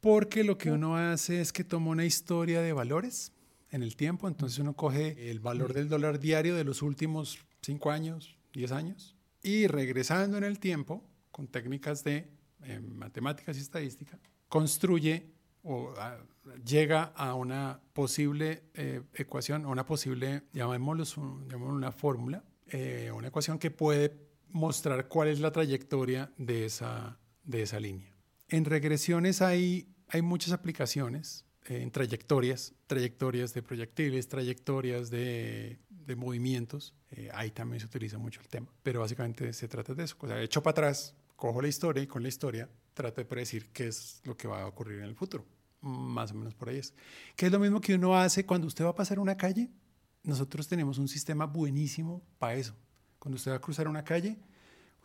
Porque lo que uno hace es que toma una historia de valores en el tiempo, entonces uno coge el valor del dólar diario de los últimos 5 años, 10 años, y regresando en el tiempo, con técnicas de eh, matemáticas y estadística, construye o ah, llega a una posible eh, ecuación, una posible, llamémoslo, una fórmula, eh, una ecuación que puede mostrar cuál es la trayectoria de esa, de esa línea. En regresiones hay hay muchas aplicaciones en trayectorias, trayectorias de proyectiles, trayectorias de, de movimientos. Eh, ahí también se utiliza mucho el tema. Pero básicamente se trata de eso. O sea, echo para atrás, cojo la historia y con la historia trato de predecir qué es lo que va a ocurrir en el futuro. Más o menos por ahí es. Que es lo mismo que uno hace cuando usted va a pasar una calle. Nosotros tenemos un sistema buenísimo para eso. Cuando usted va a cruzar una calle,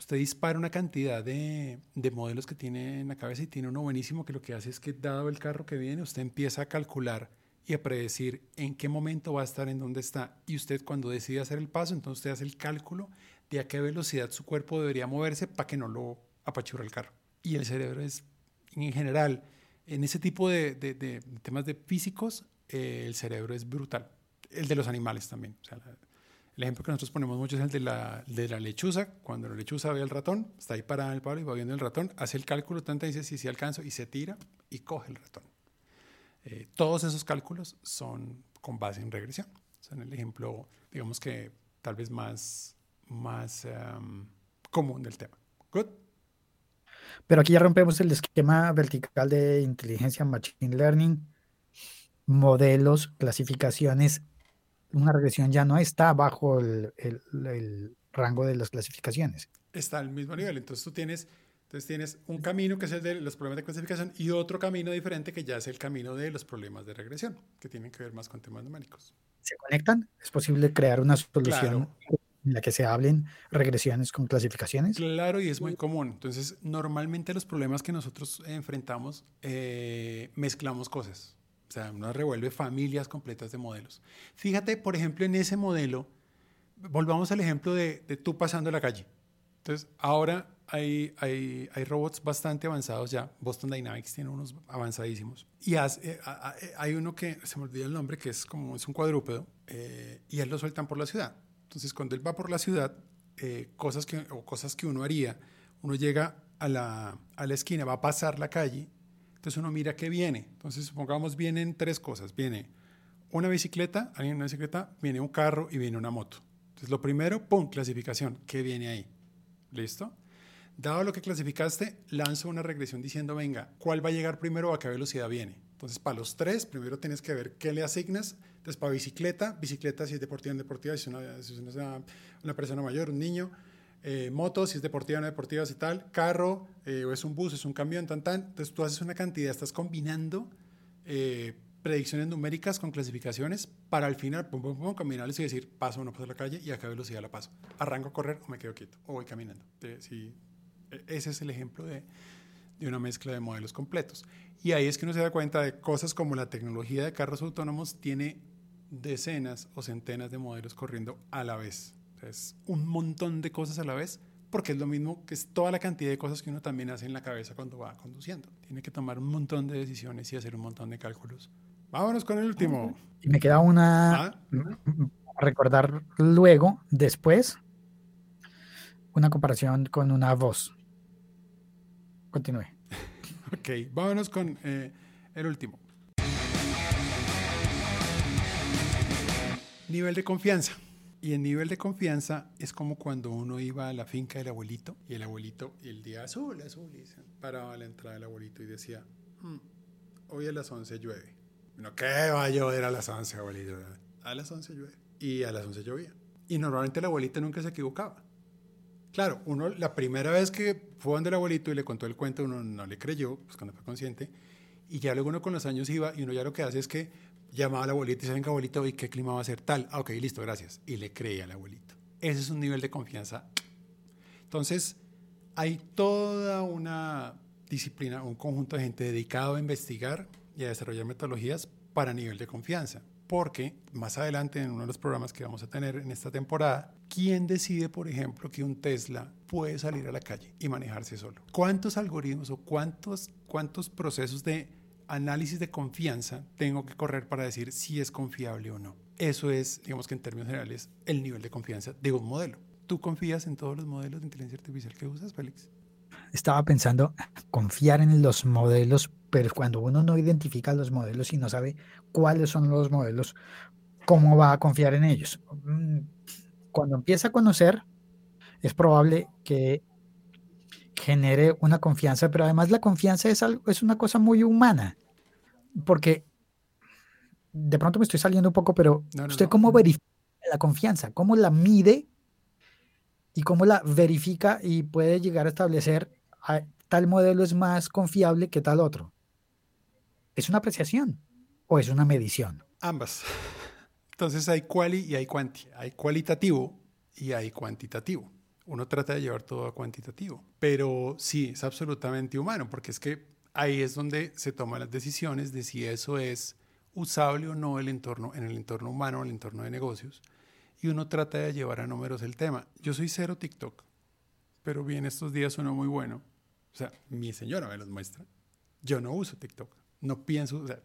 usted dispara una cantidad de, de, modelos que tiene en la cabeza y tiene uno buenísimo que lo que hace es que dado el carro que viene, usted empieza a calcular y a predecir en qué momento va a estar, en dónde está. Y usted cuando decide hacer el paso, entonces usted hace el cálculo de a qué velocidad su cuerpo debería moverse para que no lo apachurre el carro. Y el cerebro es, en general, en ese tipo de, de, temas de físicos, eh, el cerebro es brutal. El de los animales también. O sea, la, el ejemplo que nosotros ponemos mucho es el de la, de la lechuza. Cuando la lechuza ve al ratón, está ahí parada en el palo y va viendo el ratón, hace el cálculo, tanta dice si sí, alcanzo y se tira y coge el ratón. Eh, todos esos cálculos son con base en regresión. Son el ejemplo, digamos que tal vez más, más um, común del tema. Good. Pero aquí ya rompemos el esquema vertical de inteligencia machine learning modelos, clasificaciones, una regresión ya no está bajo el, el rango de las clasificaciones. Está al mismo nivel. Entonces tú tienes entonces tienes un camino que es el de los problemas de clasificación y otro camino diferente que ya es el camino de los problemas de regresión, que tienen que ver más con temas numéricos. ¿Se conectan? ¿Es posible crear una solución en la que se hablen regresiones con clasificaciones? Claro, y es muy común. Entonces, normalmente los problemas que nosotros enfrentamos eh, mezclamos cosas. O sea, uno revuelve familias completas de modelos. Fíjate, por ejemplo, en ese modelo, volvamos al ejemplo de, de tú pasando la calle. Entonces, ahora hay, hay, hay, robots bastante avanzados ya. Boston Dynamics tiene unos avanzadísimos. Y eh, eh, hay uno que, se me olvida el nombre, que es como es un cuadrúpedo, eh, y él lo sueltan por la ciudad. Entonces, cuando él va por la ciudad, cosas, que, o cosas que uno haría, uno llega a la, a la esquina, va a pasar la calle, entonces uno mira qué viene. Entonces, supongamos, vienen tres cosas. Viene una bicicleta, alguien en una bicicleta, viene un carro y viene una moto. Entonces, lo primero, ¡pum!, clasificación. ¿Qué viene ahí? ¿Listo? Dado lo que clasificaste, lanzo una regresión diciendo, venga, ¿cuál va a llegar primero o a qué velocidad viene? Entonces, para los tres, primero tienes que ver qué le asignas. Entonces, para bicicleta, bicicleta si es deportiva deportiva, si es una, una, persona mayor, un niño. Eh, moto, si es deportiva o no deportiva, si tal. Carro, eh, o es un bus, es un camión, tan, tan. Entonces, tú haces una cantidad, estás combinando eh, predicciones numéricas con clasificaciones para al final, pum, pum, pum, combinarles y decir, paso o no paso la calle y a qué velocidad la paso. Arranco a correr o me quedo quieto o voy caminando. si e, ese es el ejemplo de, de una mezcla de modelos completos. Y ahí es que uno se da cuenta de cosas como la tecnología de carros autónomos tiene decenas o centenas de modelos corriendo a la vez. Es un montón de cosas a la vez porque es lo mismo que es toda la cantidad de cosas que uno también hace en la cabeza cuando va conduciendo. Tiene que tomar un montón de decisiones y hacer un montón de cálculos. Vámonos con el último. Y me queda una ¿Ah? recordar luego, después, una comparación con una voz. Continúe. ok, vámonos con eh, el último. Nivel de confianza. Y el nivel de confianza es como cuando uno iba a la finca del abuelito y el abuelito, el día azul, azul, y paraba a la entrada del abuelito y decía, hmm, hoy a las 11 llueve. No, ¿qué va a llover a las 11, abuelito? A las 11 llueve. Y a las 11 llovía. Y normalmente el abuelito nunca se equivocaba. Claro, uno la primera vez que fue donde el abuelito y le contó el cuento, uno no le creyó, pues cuando fue consciente, y ya luego uno con los años iba y uno ya lo que hace es que llamaba al abuelito y dice, venga abuelito, ¿y qué clima va a ser tal? Ah, ok, listo, gracias. Y le creía al abuelito. Ese es un nivel de confianza. Entonces, hay toda una disciplina, un conjunto de gente dedicado a investigar y a desarrollar metodologías para nivel de confianza porque más adelante en uno de los programas que vamos a tener en esta temporada, ¿quién decide, por ejemplo, que un Tesla puede salir a la calle y manejarse solo? ¿Cuántos algoritmos o cuántos, cuántos procesos de análisis de confianza tengo que correr para decir si es confiable o no? Eso es, digamos que en términos generales, el nivel de confianza de un modelo. ¿Tú confías en todos los modelos de inteligencia artificial que usas, Félix? Estaba pensando confiar en los modelos pero cuando uno no identifica los modelos y no sabe cuáles son los modelos, ¿cómo va a confiar en ellos? Mm, cuando empieza a conocer, es probable que genere una confianza, pero además la confianza es, algo, es una cosa muy humana, porque de pronto me estoy saliendo un poco, pero ¿usted cómo verifica la confianza? ¿Cómo la mide? ¿Y cómo la verifica y puede llegar a establecer tal modelo es más confiable que tal otro? ¿Es una apreciación o es una medición? Ambas. Entonces hay quali y hay quanti. Hay cualitativo y hay cuantitativo. Uno trata de llevar todo a cuantitativo, pero sí, es absolutamente humano, porque es que ahí es donde se toman las decisiones de si eso es usable o no el entorno, en el entorno humano, en el entorno de negocios, y uno trata de llevar a números el tema. Yo soy cero TikTok, pero bien estos días uno muy bueno. O sea, mi señora me los muestra. Yo no uso TikTok no pienso, o sea,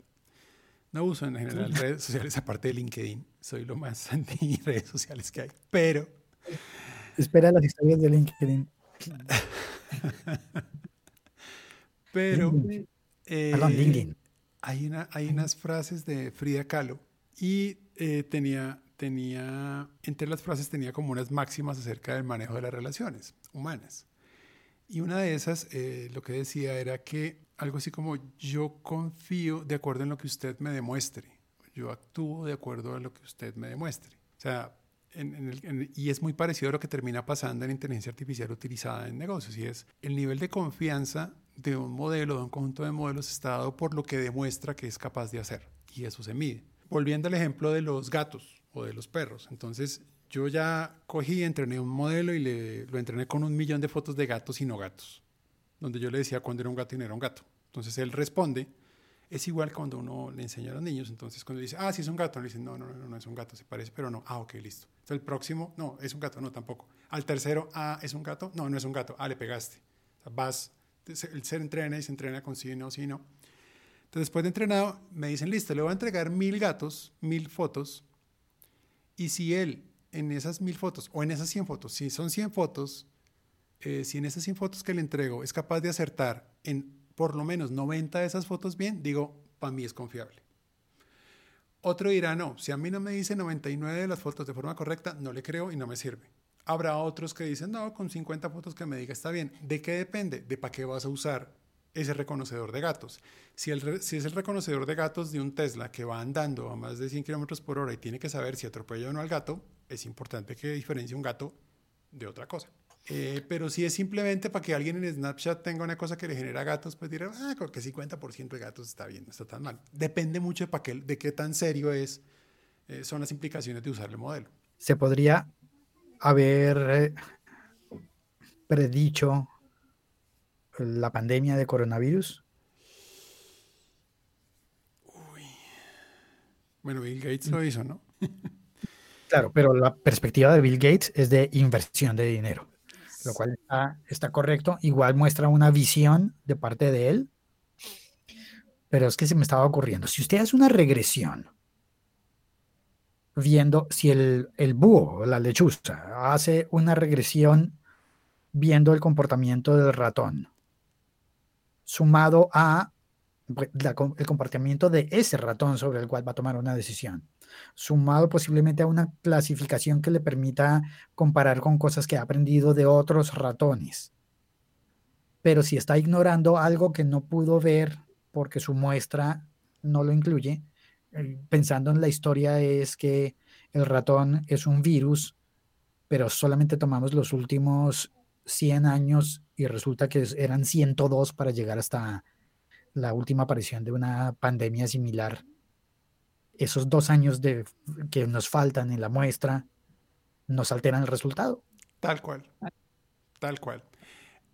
no uso en general redes sociales aparte de LinkedIn. Soy lo más anti redes sociales que hay. Pero. Espera las historias de LinkedIn. pero. Eh, hay, una, hay unas frases de Frida Kahlo y eh, tenía, tenía, entre las frases tenía como unas máximas acerca del manejo de las relaciones humanas. Y una de esas, eh, lo que decía era que algo así como yo confío de acuerdo en lo que usted me demuestre. yo actúo de acuerdo a lo que usted me demuestre. O sea, y es muy parecido a lo que termina pasando en inteligencia artificial utilizada en negocios, y es el nivel de confianza de un modelo, de un conjunto de modelos, está dado por lo que demuestra que es capaz de hacer, y eso se mide. Volviendo al ejemplo de los gatos o de los perros, entonces yo ya cogí, entrené un modelo y le, lo entrené con un millón de fotos de gatos y no gatos, donde yo le decía cuándo era un gato y no era un gato. Entonces él responde, es igual cuando uno le enseña a los niños, entonces cuando dice, ah, sí es un gato, le dicen, no, no, no, no es un gato, se parece, pero no, ah, ok, listo. Entonces el próximo, no, es un gato, no, tampoco. Al tercero, ah, es un gato, no, no es un gato, ah, le pegaste. Vas, se entrena y se entrena con sí, no, sí, no. Entonces después de entrenado, me dicen, listo, le voy a entregar mil gatos, mil fotos, y si él en esas mil fotos o en esas 100 fotos, si son 100 fotos, eh, si en esas 100 fotos que le entrego es capaz de acertar en por lo menos 90 de esas fotos bien, digo, para mí es confiable. Otro dirá, no, si a mí no me dice 99 de las fotos de forma correcta, no le creo y no me sirve. Habrá otros que dicen, no, con 50 fotos que me diga está bien. ¿De qué depende? De para qué vas a usar ese reconocedor de gatos. Si, es el reconocedor de gatos de un Tesla que va andando a más de 100 kilómetros por hora y tiene que saber si atropella o no al gato, es importante que diferencie un gato de otra cosa. Eh, pero si es simplemente para que alguien en Snapchat tenga una cosa que le genera gatos, pues dirá, ah, creo que 50% de gatos está bien, no está tan mal. Depende mucho de, qué, de qué tan serio es, eh, son las implicaciones de usar el modelo. Se podría haber eh, predicho la pandemia de coronavirus. Uy. Bueno, Bill Gates lo hizo, ¿no? claro, pero la perspectiva de Bill Gates es de inversión de dinero lo cual está, correcto. Igual muestra una visión de parte de él, pero es que se me estaba ocurriendo. Si usted hace una regresión viendo si el, el búho, la lechuza, hace una regresión viendo el comportamiento del ratón, sumado a el comportamiento de ese ratón sobre el cual va a tomar una decisión sumado posiblemente a una clasificación que le permita comparar con cosas que ha aprendido de otros ratones. Pero si está ignorando algo que no pudo ver porque su muestra no lo incluye, eh, pensando en la historia es que el ratón es un virus, pero solamente tomamos los últimos 100 años y resulta que eran 102 para llegar hasta la última aparición de una pandemia similar esos dos años de, que nos faltan en la muestra nos alteran el resultado. Tal cual, tal cual.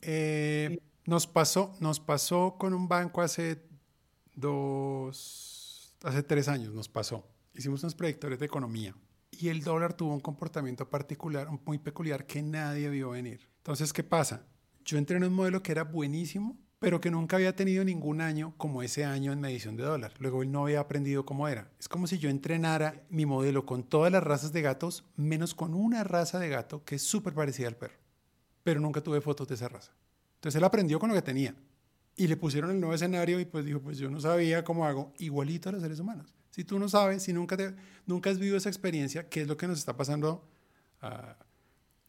Eh, nos, pasó, nos pasó con un banco hace dos, hace tres años nos pasó. Hicimos unos predictores de economía y el dólar tuvo un comportamiento particular, muy peculiar que nadie vio venir. Entonces, ¿qué pasa? Yo entré en un modelo que era buenísimo, pero que nunca había tenido ningún año como ese año en medición de dólar. Luego él no había aprendido cómo era. Es como si yo entrenara mi modelo con todas las razas de gatos, menos con una raza de gato que es súper parecida al perro. Pero nunca tuve fotos de esa raza. Entonces él aprendió con lo que tenía. Y le pusieron el nuevo escenario y pues dijo, pues yo no sabía cómo hago igualito a los seres humanos. Si tú no sabes, si nunca, nunca has vivido esa experiencia, ¿qué es lo que nos está pasando a,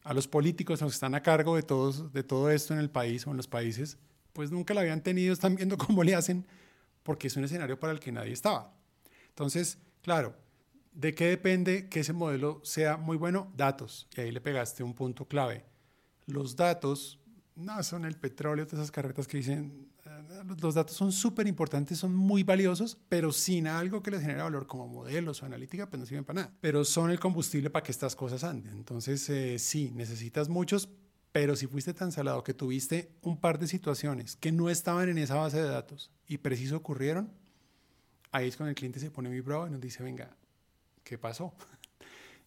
a los políticos, a los que están a cargo de, todos, de todo esto en el país o en los países? Pues nunca la habían tenido, están viendo cómo le hacen, porque es un escenario para el que nadie estaba. Entonces, claro, ¿de qué depende que ese modelo sea muy bueno? Datos. Y ahí le pegaste un punto clave. Los datos no son el petróleo, de esas carretas que dicen, eh, los datos son súper importantes, son muy valiosos, pero sin algo que les genere valor como modelos o analítica, pues no sirven para nada. Pero son el combustible para que estas cosas anden. Entonces, eh, sí, necesitas muchos, pero si fuiste tan salado que tuviste un par de situaciones que no estaban en esa base de datos y preciso ocurrieron, ahí es cuando el cliente se pone muy bravo y nos dice, venga, ¿qué pasó?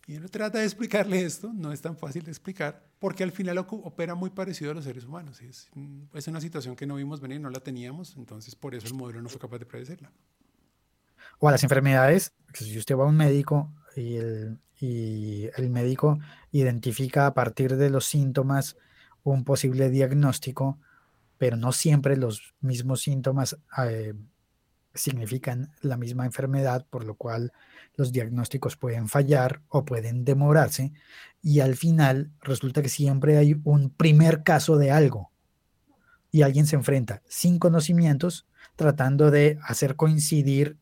Y uno trata de explicarle esto, no es tan fácil de explicar, porque al final opera muy parecido a los seres humanos. Es, es una situación que no vimos venir, no la teníamos, entonces por eso el modelo no fue capaz de predecirla. O a las enfermedades, si usted va a un médico y el, y el médico identifica a partir de los síntomas un posible diagnóstico, pero no siempre los mismos síntomas eh, significan la misma enfermedad, por lo cual los diagnósticos pueden fallar o pueden demorarse y al final resulta que siempre hay un primer caso de algo y alguien se enfrenta sin conocimientos tratando de hacer coincidir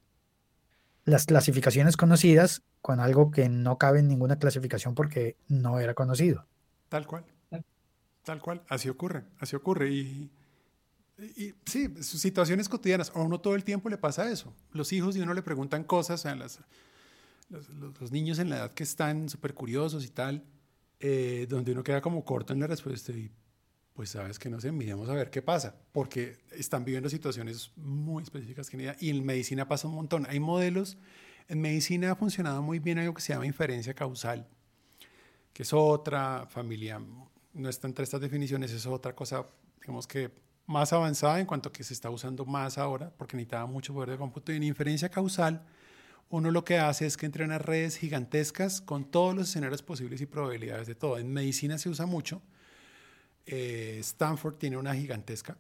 las clasificaciones conocidas con algo que no cabe en ninguna clasificación porque no era conocido. Tal cual. Tal cual. Así ocurre. Así ocurre. Y, y, sí, situaciones cotidianas. A uno todo el tiempo le pasa eso. Los hijos y uno le preguntan cosas, a las, los, los, niños en la edad que están súper curiosos y tal, eh, donde uno queda como corto en la respuesta y pues sabes que no sé, miremos a ver qué pasa, porque están viviendo situaciones muy específicas que y en medicina pasa un montón. Hay modelos, en medicina ha funcionado muy bien algo que se llama inferencia causal, que es otra familia, no está entre estas definiciones, es otra cosa, digamos que más avanzada en cuanto que se está usando más ahora, porque necesitaba mucho poder de cómputo. Y en inferencia causal, uno lo que hace es que entrena redes gigantescas con todos los escenarios posibles y probabilidades de todo. En medicina se usa mucho eh, Stanford tiene una gigantesca,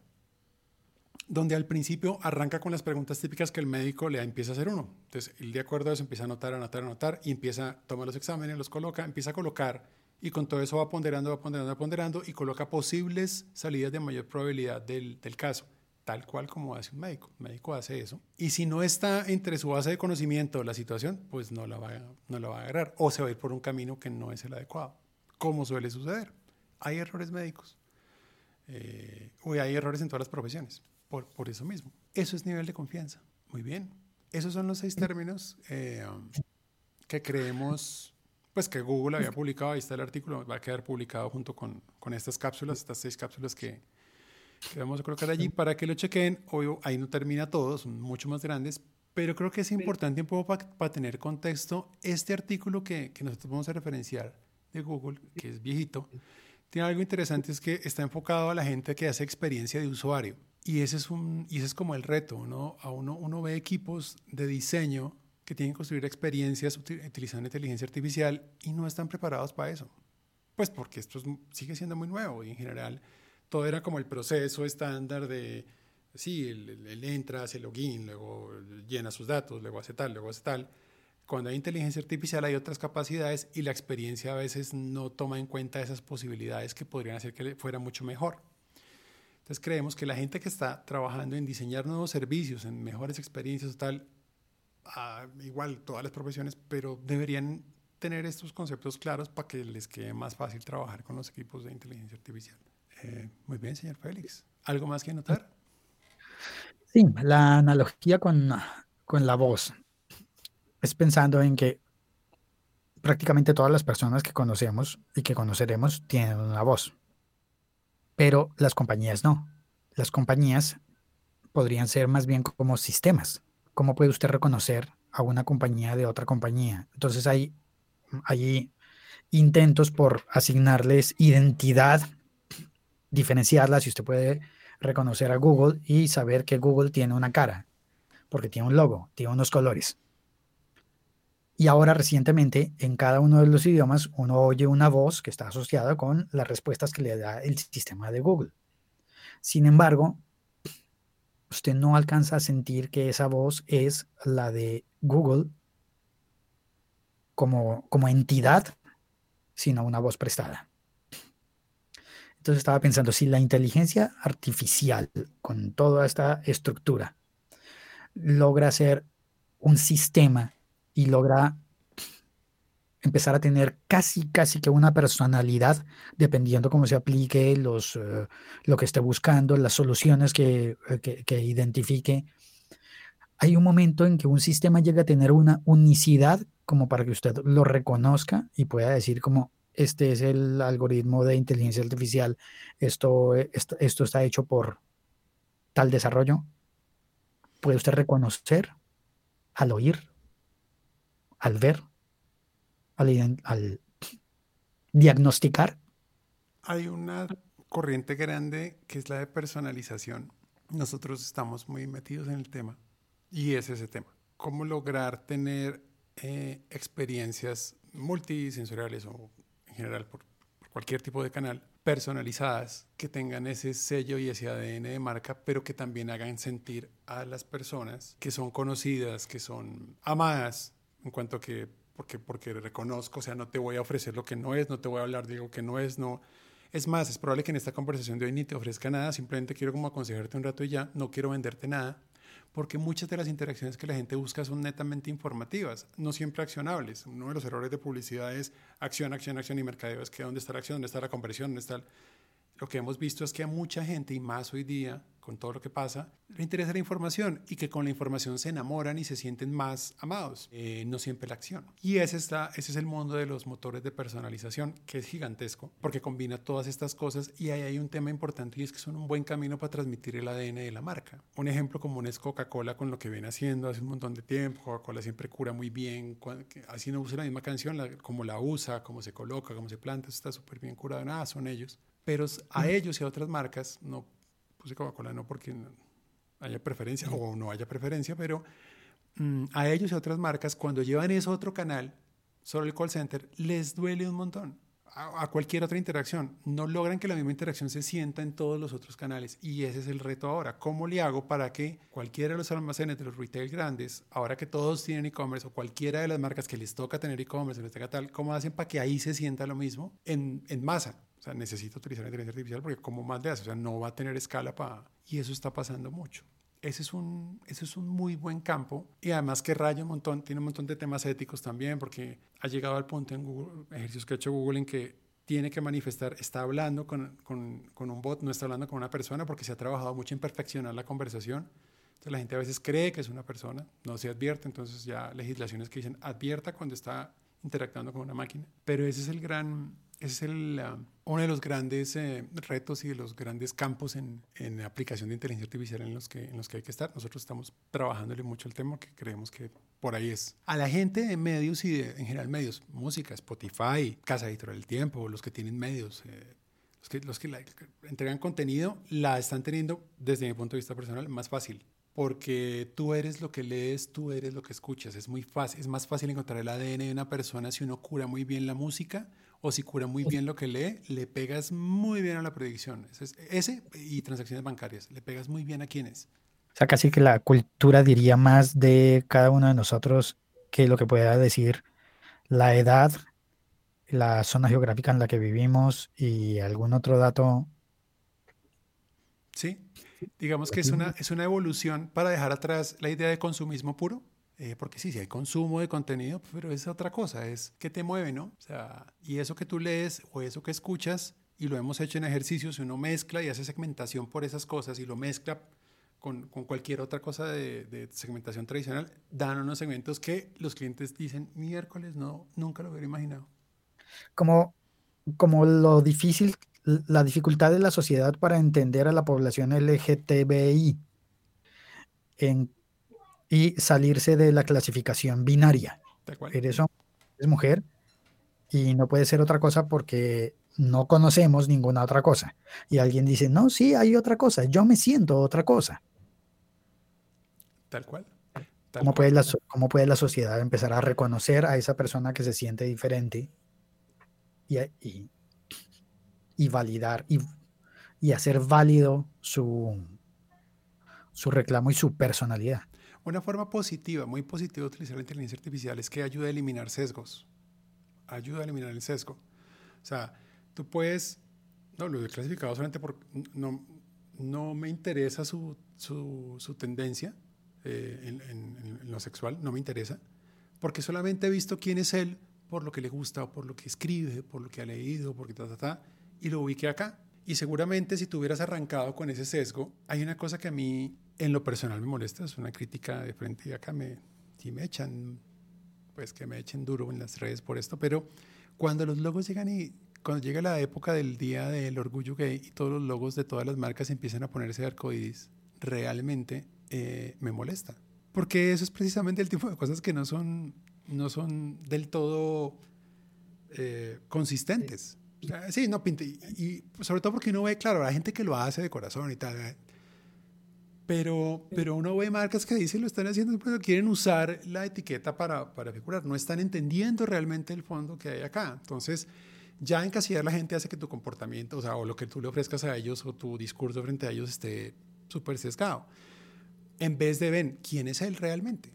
donde al principio arranca con las preguntas típicas que el médico le empieza a hacer uno. Entonces, él de acuerdo a eso empieza a anotar, anotar, anotar, y empieza a tomar los exámenes, los coloca, empieza a colocar, y con todo eso va ponderando, va ponderando, va ponderando, y coloca posibles salidas de mayor probabilidad del, caso, tal cual como hace un médico. El médico hace eso. Y si no está entre su base de conocimiento la situación, pues no la, va, no la va a agarrar, o se va a ir por un camino que no es el adecuado, como suele suceder hay errores médicos. Eh, hay errores en todas las profesiones, por, por, eso mismo. Eso es nivel de confianza. Muy bien. Esos son los seis términos eh, que creemos, pues que Google había publicado, ahí está el artículo, va a quedar publicado junto con, con estas cápsulas, estas seis cápsulas que, que, vamos a colocar allí para que lo chequen. Obvio, ahí no termina todo, son mucho más grandes, pero creo que es importante un poco para tener contexto este artículo que, que nosotros vamos a referenciar de Google, que es viejito, tiene algo interesante, es que está enfocado a la gente que hace experiencia de usuario. Y ese es, un, y ese es como el reto, ¿no? A uno, uno ve equipos de diseño que tienen que construir experiencias utilizando inteligencia artificial y no están preparados para eso. Pues porque esto sigue siendo muy nuevo y en general todo era como el proceso estándar de, sí, él, entra, hace login, luego llena sus datos, luego hace tal, luego hace tal cuando hay inteligencia artificial hay otras capacidades y la experiencia a veces no toma en cuenta esas posibilidades que podrían hacer que fuera mucho mejor. Entonces creemos que la gente que está trabajando en diseñar nuevos servicios, en mejores experiencias, tal, ah, igual todas las profesiones, pero deberían tener estos conceptos claros para que les quede más fácil trabajar con los equipos de inteligencia artificial. Eh, muy bien, señor Félix. ¿Algo más que notar? Sí, la analogía con, con la voz es pensando en que prácticamente todas las personas que conocemos y que conoceremos tienen una voz, pero las compañías no. Las compañías podrían ser más bien como sistemas. ¿Cómo puede usted reconocer a una compañía de otra compañía? Entonces hay, hay intentos por asignarles identidad, diferenciarlas, y usted puede reconocer a Google y saber que Google tiene una cara, porque tiene un logo, tiene unos colores. Y ahora recientemente en cada uno de los idiomas uno oye una voz que está asociada con las respuestas que le da el sistema de Google. Sin embargo, usted no alcanza a sentir que esa voz es la de Google como, como entidad, sino una voz prestada. Entonces estaba pensando, si la inteligencia artificial con toda esta estructura logra ser un sistema y logra empezar a tener casi, casi que una personalidad, dependiendo cómo se aplique, los, eh, lo que esté buscando, las soluciones que, eh, que, que, identifique. Hay un momento en que un sistema llega a tener una unicidad como para que usted lo reconozca y pueda decir como, este es el algoritmo de inteligencia artificial, esto, esto, esto está hecho por tal desarrollo. Puede usted reconocer al oír al ver, al, diagnosticar. Hay una corriente grande que es la de personalización. Nosotros estamos muy metidos en el tema y es ese tema. ¿Cómo lograr tener eh, experiencias multisensoriales o en general por, cualquier tipo de canal personalizadas que tengan ese sello y ese ADN de marca, pero que también hagan sentir a las personas que son conocidas, que son amadas, en cuanto a que, porque, porque reconozco, o sea, no te voy a ofrecer lo que no es, no te voy a hablar de algo que no es, no. Es más, es probable que en esta conversación de hoy ni te ofrezca nada, simplemente quiero como aconsejarte un rato y ya, no quiero venderte nada, porque muchas de las interacciones que la gente busca son netamente informativas, no siempre accionables. Uno de los errores de publicidad es acción, acción, acción y mercadeo, es que dónde está la acción, dónde está la conversión, dónde está... El lo que hemos visto es que a mucha gente, y más hoy día, con todo lo que pasa, le interesa la información y que con la información se enamoran y se sienten más amados, eh, no siempre la acción. Y ese, está, ese es el mundo de los motores de personalización, que es gigantesco, porque combina todas estas cosas y ahí hay un tema importante y es que son un buen camino para transmitir el ADN de la marca. Un ejemplo común es Coca-Cola con lo que viene haciendo hace un montón de tiempo. Coca-Cola siempre cura muy bien, así no usa la misma canción, como la usa, cómo se coloca, cómo se planta, está súper bien curado. Nada, son ellos. Pero a ellos y a otras marcas, no puse Coca-Cola no porque haya preferencia o no haya preferencia, pero mm, a ellos y a otras marcas, cuando llevan eso a otro canal, solo el call center, les duele un montón. A, cualquier otra interacción. No logran que la misma interacción se sienta en todos los otros canales. Y ese es el reto ahora. ¿Cómo le hago para que cualquiera de los almacenes de los retail grandes, ahora que todos tienen e-commerce o cualquiera de las marcas que les toca tener e-commerce, les toca tal, cómo hacen para que ahí se sienta lo mismo en, en masa? Sea, necesito utilizar inteligencia artificial porque como más le hace, o sea, no va a tener escala para... Y eso está pasando mucho. Ese es, un, ese es un muy buen campo y además que raya un montón, tiene un montón de temas éticos también porque ha llegado al punto en Google, ejercicios que ha hecho Google en que tiene que manifestar, está hablando con, con, con, un bot, no está hablando con una persona porque se ha trabajado mucho en perfeccionar la conversación. Entonces la gente a veces cree que es una persona, no se advierte, entonces ya legislaciones que dicen advierta cuando está interactuando con una máquina. Pero ese es el gran, es el, uno de los grandes eh, retos y de los grandes campos en, en, aplicación de inteligencia artificial en los, que, en los que hay que estar. Nosotros estamos trabajándole mucho el tema que creemos que por ahí es. A la gente de medios y de, en general medios, música, Spotify, Casa Editorial del Tiempo, los que tienen medios, eh, los que, los que entregan contenido, la están teniendo desde mi punto de vista personal más fácil porque tú eres lo que lees, tú eres lo que escuchas. Es muy fácil, es más fácil encontrar el ADN de una persona si uno cura muy bien la música o si cura muy bien lo que lee, le pegas muy bien a la predicción. Ese, ese y transacciones bancarias, le pegas muy bien a quienes. O sea, casi que la cultura diría más de cada uno de nosotros que lo que pueda decir la edad, la zona geográfica en la que vivimos y algún otro dato. Sí, digamos que es una, es una evolución para dejar atrás la idea de consumismo puro eh, porque sí, sí hay consumo de contenido, pero es otra cosa, es que te mueve, ¿no? O sea, y eso que tú lees o eso que escuchas, y lo hemos hecho en ejercicios, uno mezcla y hace segmentación por esas cosas y lo mezcla con, con cualquier otra cosa de, de, segmentación tradicional, dan unos segmentos que los clientes dicen, miércoles, no, nunca lo hubiera imaginado. Como, como lo difícil, la dificultad de la sociedad para entender a la población LGTBI en y salirse de la clasificación binaria. Eres hombre, eres mujer y no puede ser otra cosa porque no conocemos ninguna otra cosa. Y alguien dice, no, sí, hay otra cosa, yo me siento otra cosa. Tal cual. ¿Cómo, Puede la, ¿Cómo puede la sociedad empezar a reconocer a esa persona que se siente diferente y, y, y validar y, y, hacer válido su, su reclamo y su personalidad? Una forma positiva, muy positiva de utilizar la inteligencia artificial es que ayuda a eliminar sesgos. Ayuda a eliminar el sesgo. O sea, tú puedes, no, lo he clasificado solamente porque no, no me interesa su, su, tendencia eh, en, en, lo sexual, no me interesa, porque solamente he visto quién es él por lo que le gusta, o por lo que escribe, por lo que ha leído, porque ta, ta, ta, y lo ubiqué acá. Y seguramente si tú hubieras arrancado con ese sesgo, hay una cosa que a mí en lo personal me molesta, es una crítica de frente y acá me, si me echan, pues que me echen duro en las redes por esto, pero cuando los logos llegan y cuando llega la época del día del orgullo gay y todos los logos de todas las marcas empiezan a ponerse de arcoíris, realmente eh, me molesta. Porque eso es precisamente el tipo de cosas que no son, no son del todo eh, consistentes. sí, no pinte. Y, sobre todo porque uno ve, claro, la gente que lo hace de corazón y tal, pero, pero uno ve marcas que dicen lo están haciendo, pero quieren usar la etiqueta para, para figurar. No están entendiendo realmente el fondo que hay acá. Entonces, ya encasillar la gente hace que tu comportamiento, o sea, o lo que tú le ofrezcas a ellos o tu discurso frente a ellos esté súper sesgado. En vez de ver quién es él realmente.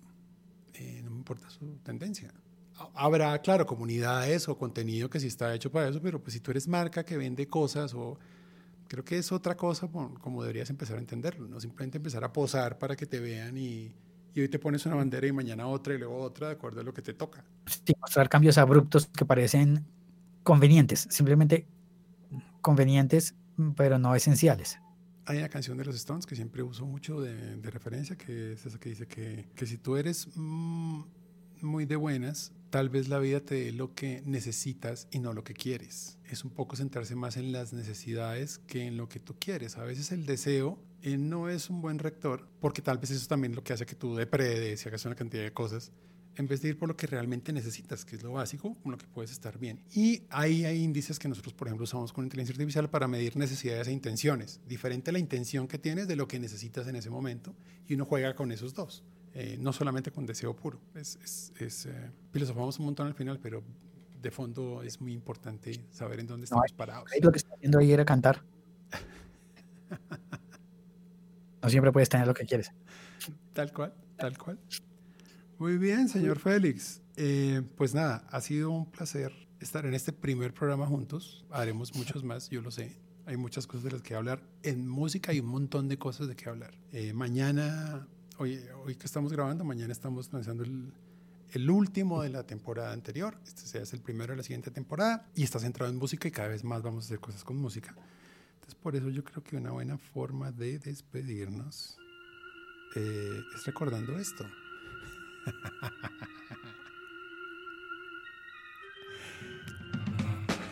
Eh, no me importa su tendencia. Habrá, claro, comunidades o contenido que sí está hecho para eso, pero pues si tú eres marca que vende cosas o Creo que es otra cosa como deberías empezar a entenderlo, no simplemente empezar a posar para que te vean y, y hoy te pones una bandera y mañana otra y luego otra de acuerdo a lo que te toca. Sí, mostrar cambios abruptos que parecen convenientes, simplemente convenientes, pero no esenciales. Hay una canción de los Stones que siempre uso mucho de, referencia, que es esa que dice que, que si tú eres mm, muy de buenas, tal vez la vida te dé lo que necesitas y no lo que quieres. Es un poco centrarse más en las necesidades que en lo que tú quieres. A veces el deseo eh, no es un buen rector, porque tal vez eso también lo que hace que tú depredes y hagas una cantidad de cosas, en vez de ir por lo que realmente necesitas, que es lo básico, con lo que puedes estar bien. Y ahí hay índices que nosotros, por ejemplo, usamos con inteligencia artificial para medir necesidades e intenciones. Diferente la intención que tienes de lo que necesitas en ese momento, y uno juega con esos dos. Eh, no solamente con deseo puro. Es, es, es eh, filosofamos un montón al final, pero de fondo es muy importante saber en dónde estamos parados. Lo que está haciendo ahí era cantar. no siempre puedes tener lo que quieres. Tal cual, tal cual. Muy bien, señor Félix. Eh, pues nada, ha sido un placer estar en este primer programa juntos. Haremos muchos más, yo lo sé. Hay muchas cosas de las que hablar. En música hay un montón de cosas de que hablar. mañana hoy, hoy que estamos grabando, mañana estamos lanzando el, el último de la temporada anterior. Este sea es el primero de la siguiente temporada y está centrado en música y cada vez más vamos a hacer cosas con música. Entonces, por eso yo creo que una buena forma de despedirnos eh, es recordando esto.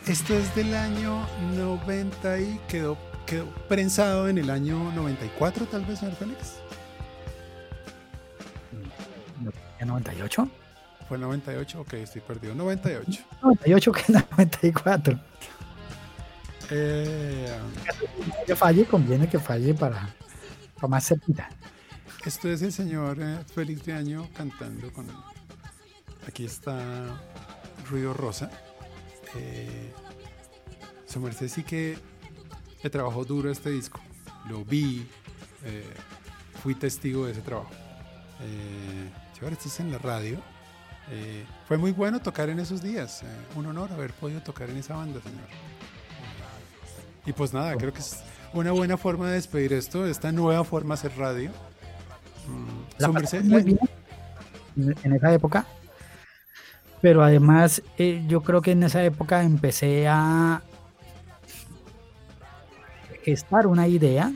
Esto es del año 90 y quedó, quedó prensado en el año 94, tal vez, señor Félix. 98? ¿Fue 98? Ok, estoy perdido. 98. 98 que 94. Eh, que falle, conviene que falle para, para más cerquita. Esto es el señor eh, Félix de Año cantando con. Aquí está Ruido Rosa. Eh, su merced sí que le trabajó duro este disco. Lo vi, eh, fui testigo de ese trabajo. Eh, estás en la radio. Eh, fue muy bueno tocar en esos días. Eh, un honor haber podido tocar en esa banda, señor. y pues nada, creo que es una buena forma de despedir esto, esta nueva forma de hacer radio. Mm, muy bien en esa época. Pero además, eh, yo creo que en esa época empecé a gestar una idea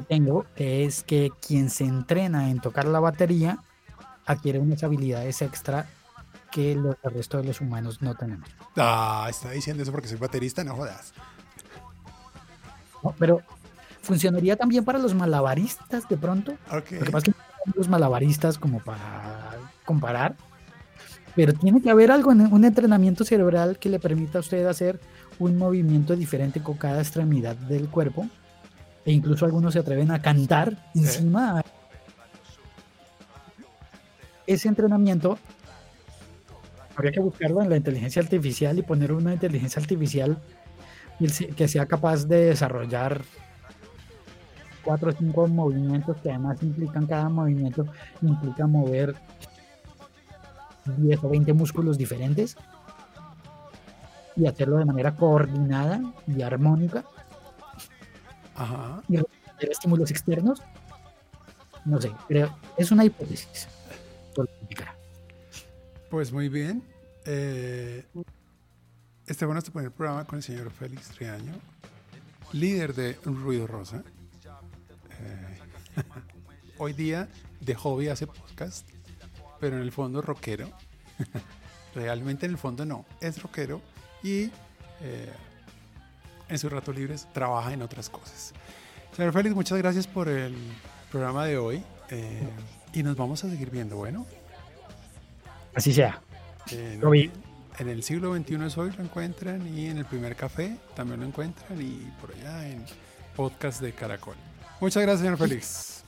tengo, es que quien se entrena en tocar la batería adquiere unas habilidades extra que los, el resto de los humanos no tenemos. Ah, está diciendo eso porque soy baterista, no jodas. pero funcionaría también para los malabaristas de pronto. Okay. Lo que pasa es que los malabaristas como para comparar, pero tiene que haber algo en un entrenamiento cerebral que le permita a usted hacer un movimiento diferente con cada extremidad del cuerpo e incluso algunos se atreven a cantar encima. Ese entrenamiento habría que buscarlo en la inteligencia artificial y poner una inteligencia artificial que sea capaz de desarrollar cuatro o cinco movimientos que además implican cada movimiento implica mover 10 o 20 músculos diferentes y hacerlo de manera coordinada y armónica Ajá. y estímulos externos. No sé, creo, es una hipótesis. Pues muy bien. Eh, este bueno este primer programa con el señor Félix Triaño, líder de Ruido Rosa. Eh, hoy día de hobby hace podcast, pero en el fondo rockero. Realmente en el fondo no, es rockero y eh, en sus ratos libres trabaja en otras cosas. Señor Félix, muchas gracias por el programa de hoy eh, y nos vamos a seguir viendo, bueno. Así sea. En, en, el siglo XXI es hoy lo encuentran y en el primer café también lo encuentran y por allá en podcast de Caracol. Muchas gracias, señor Félix.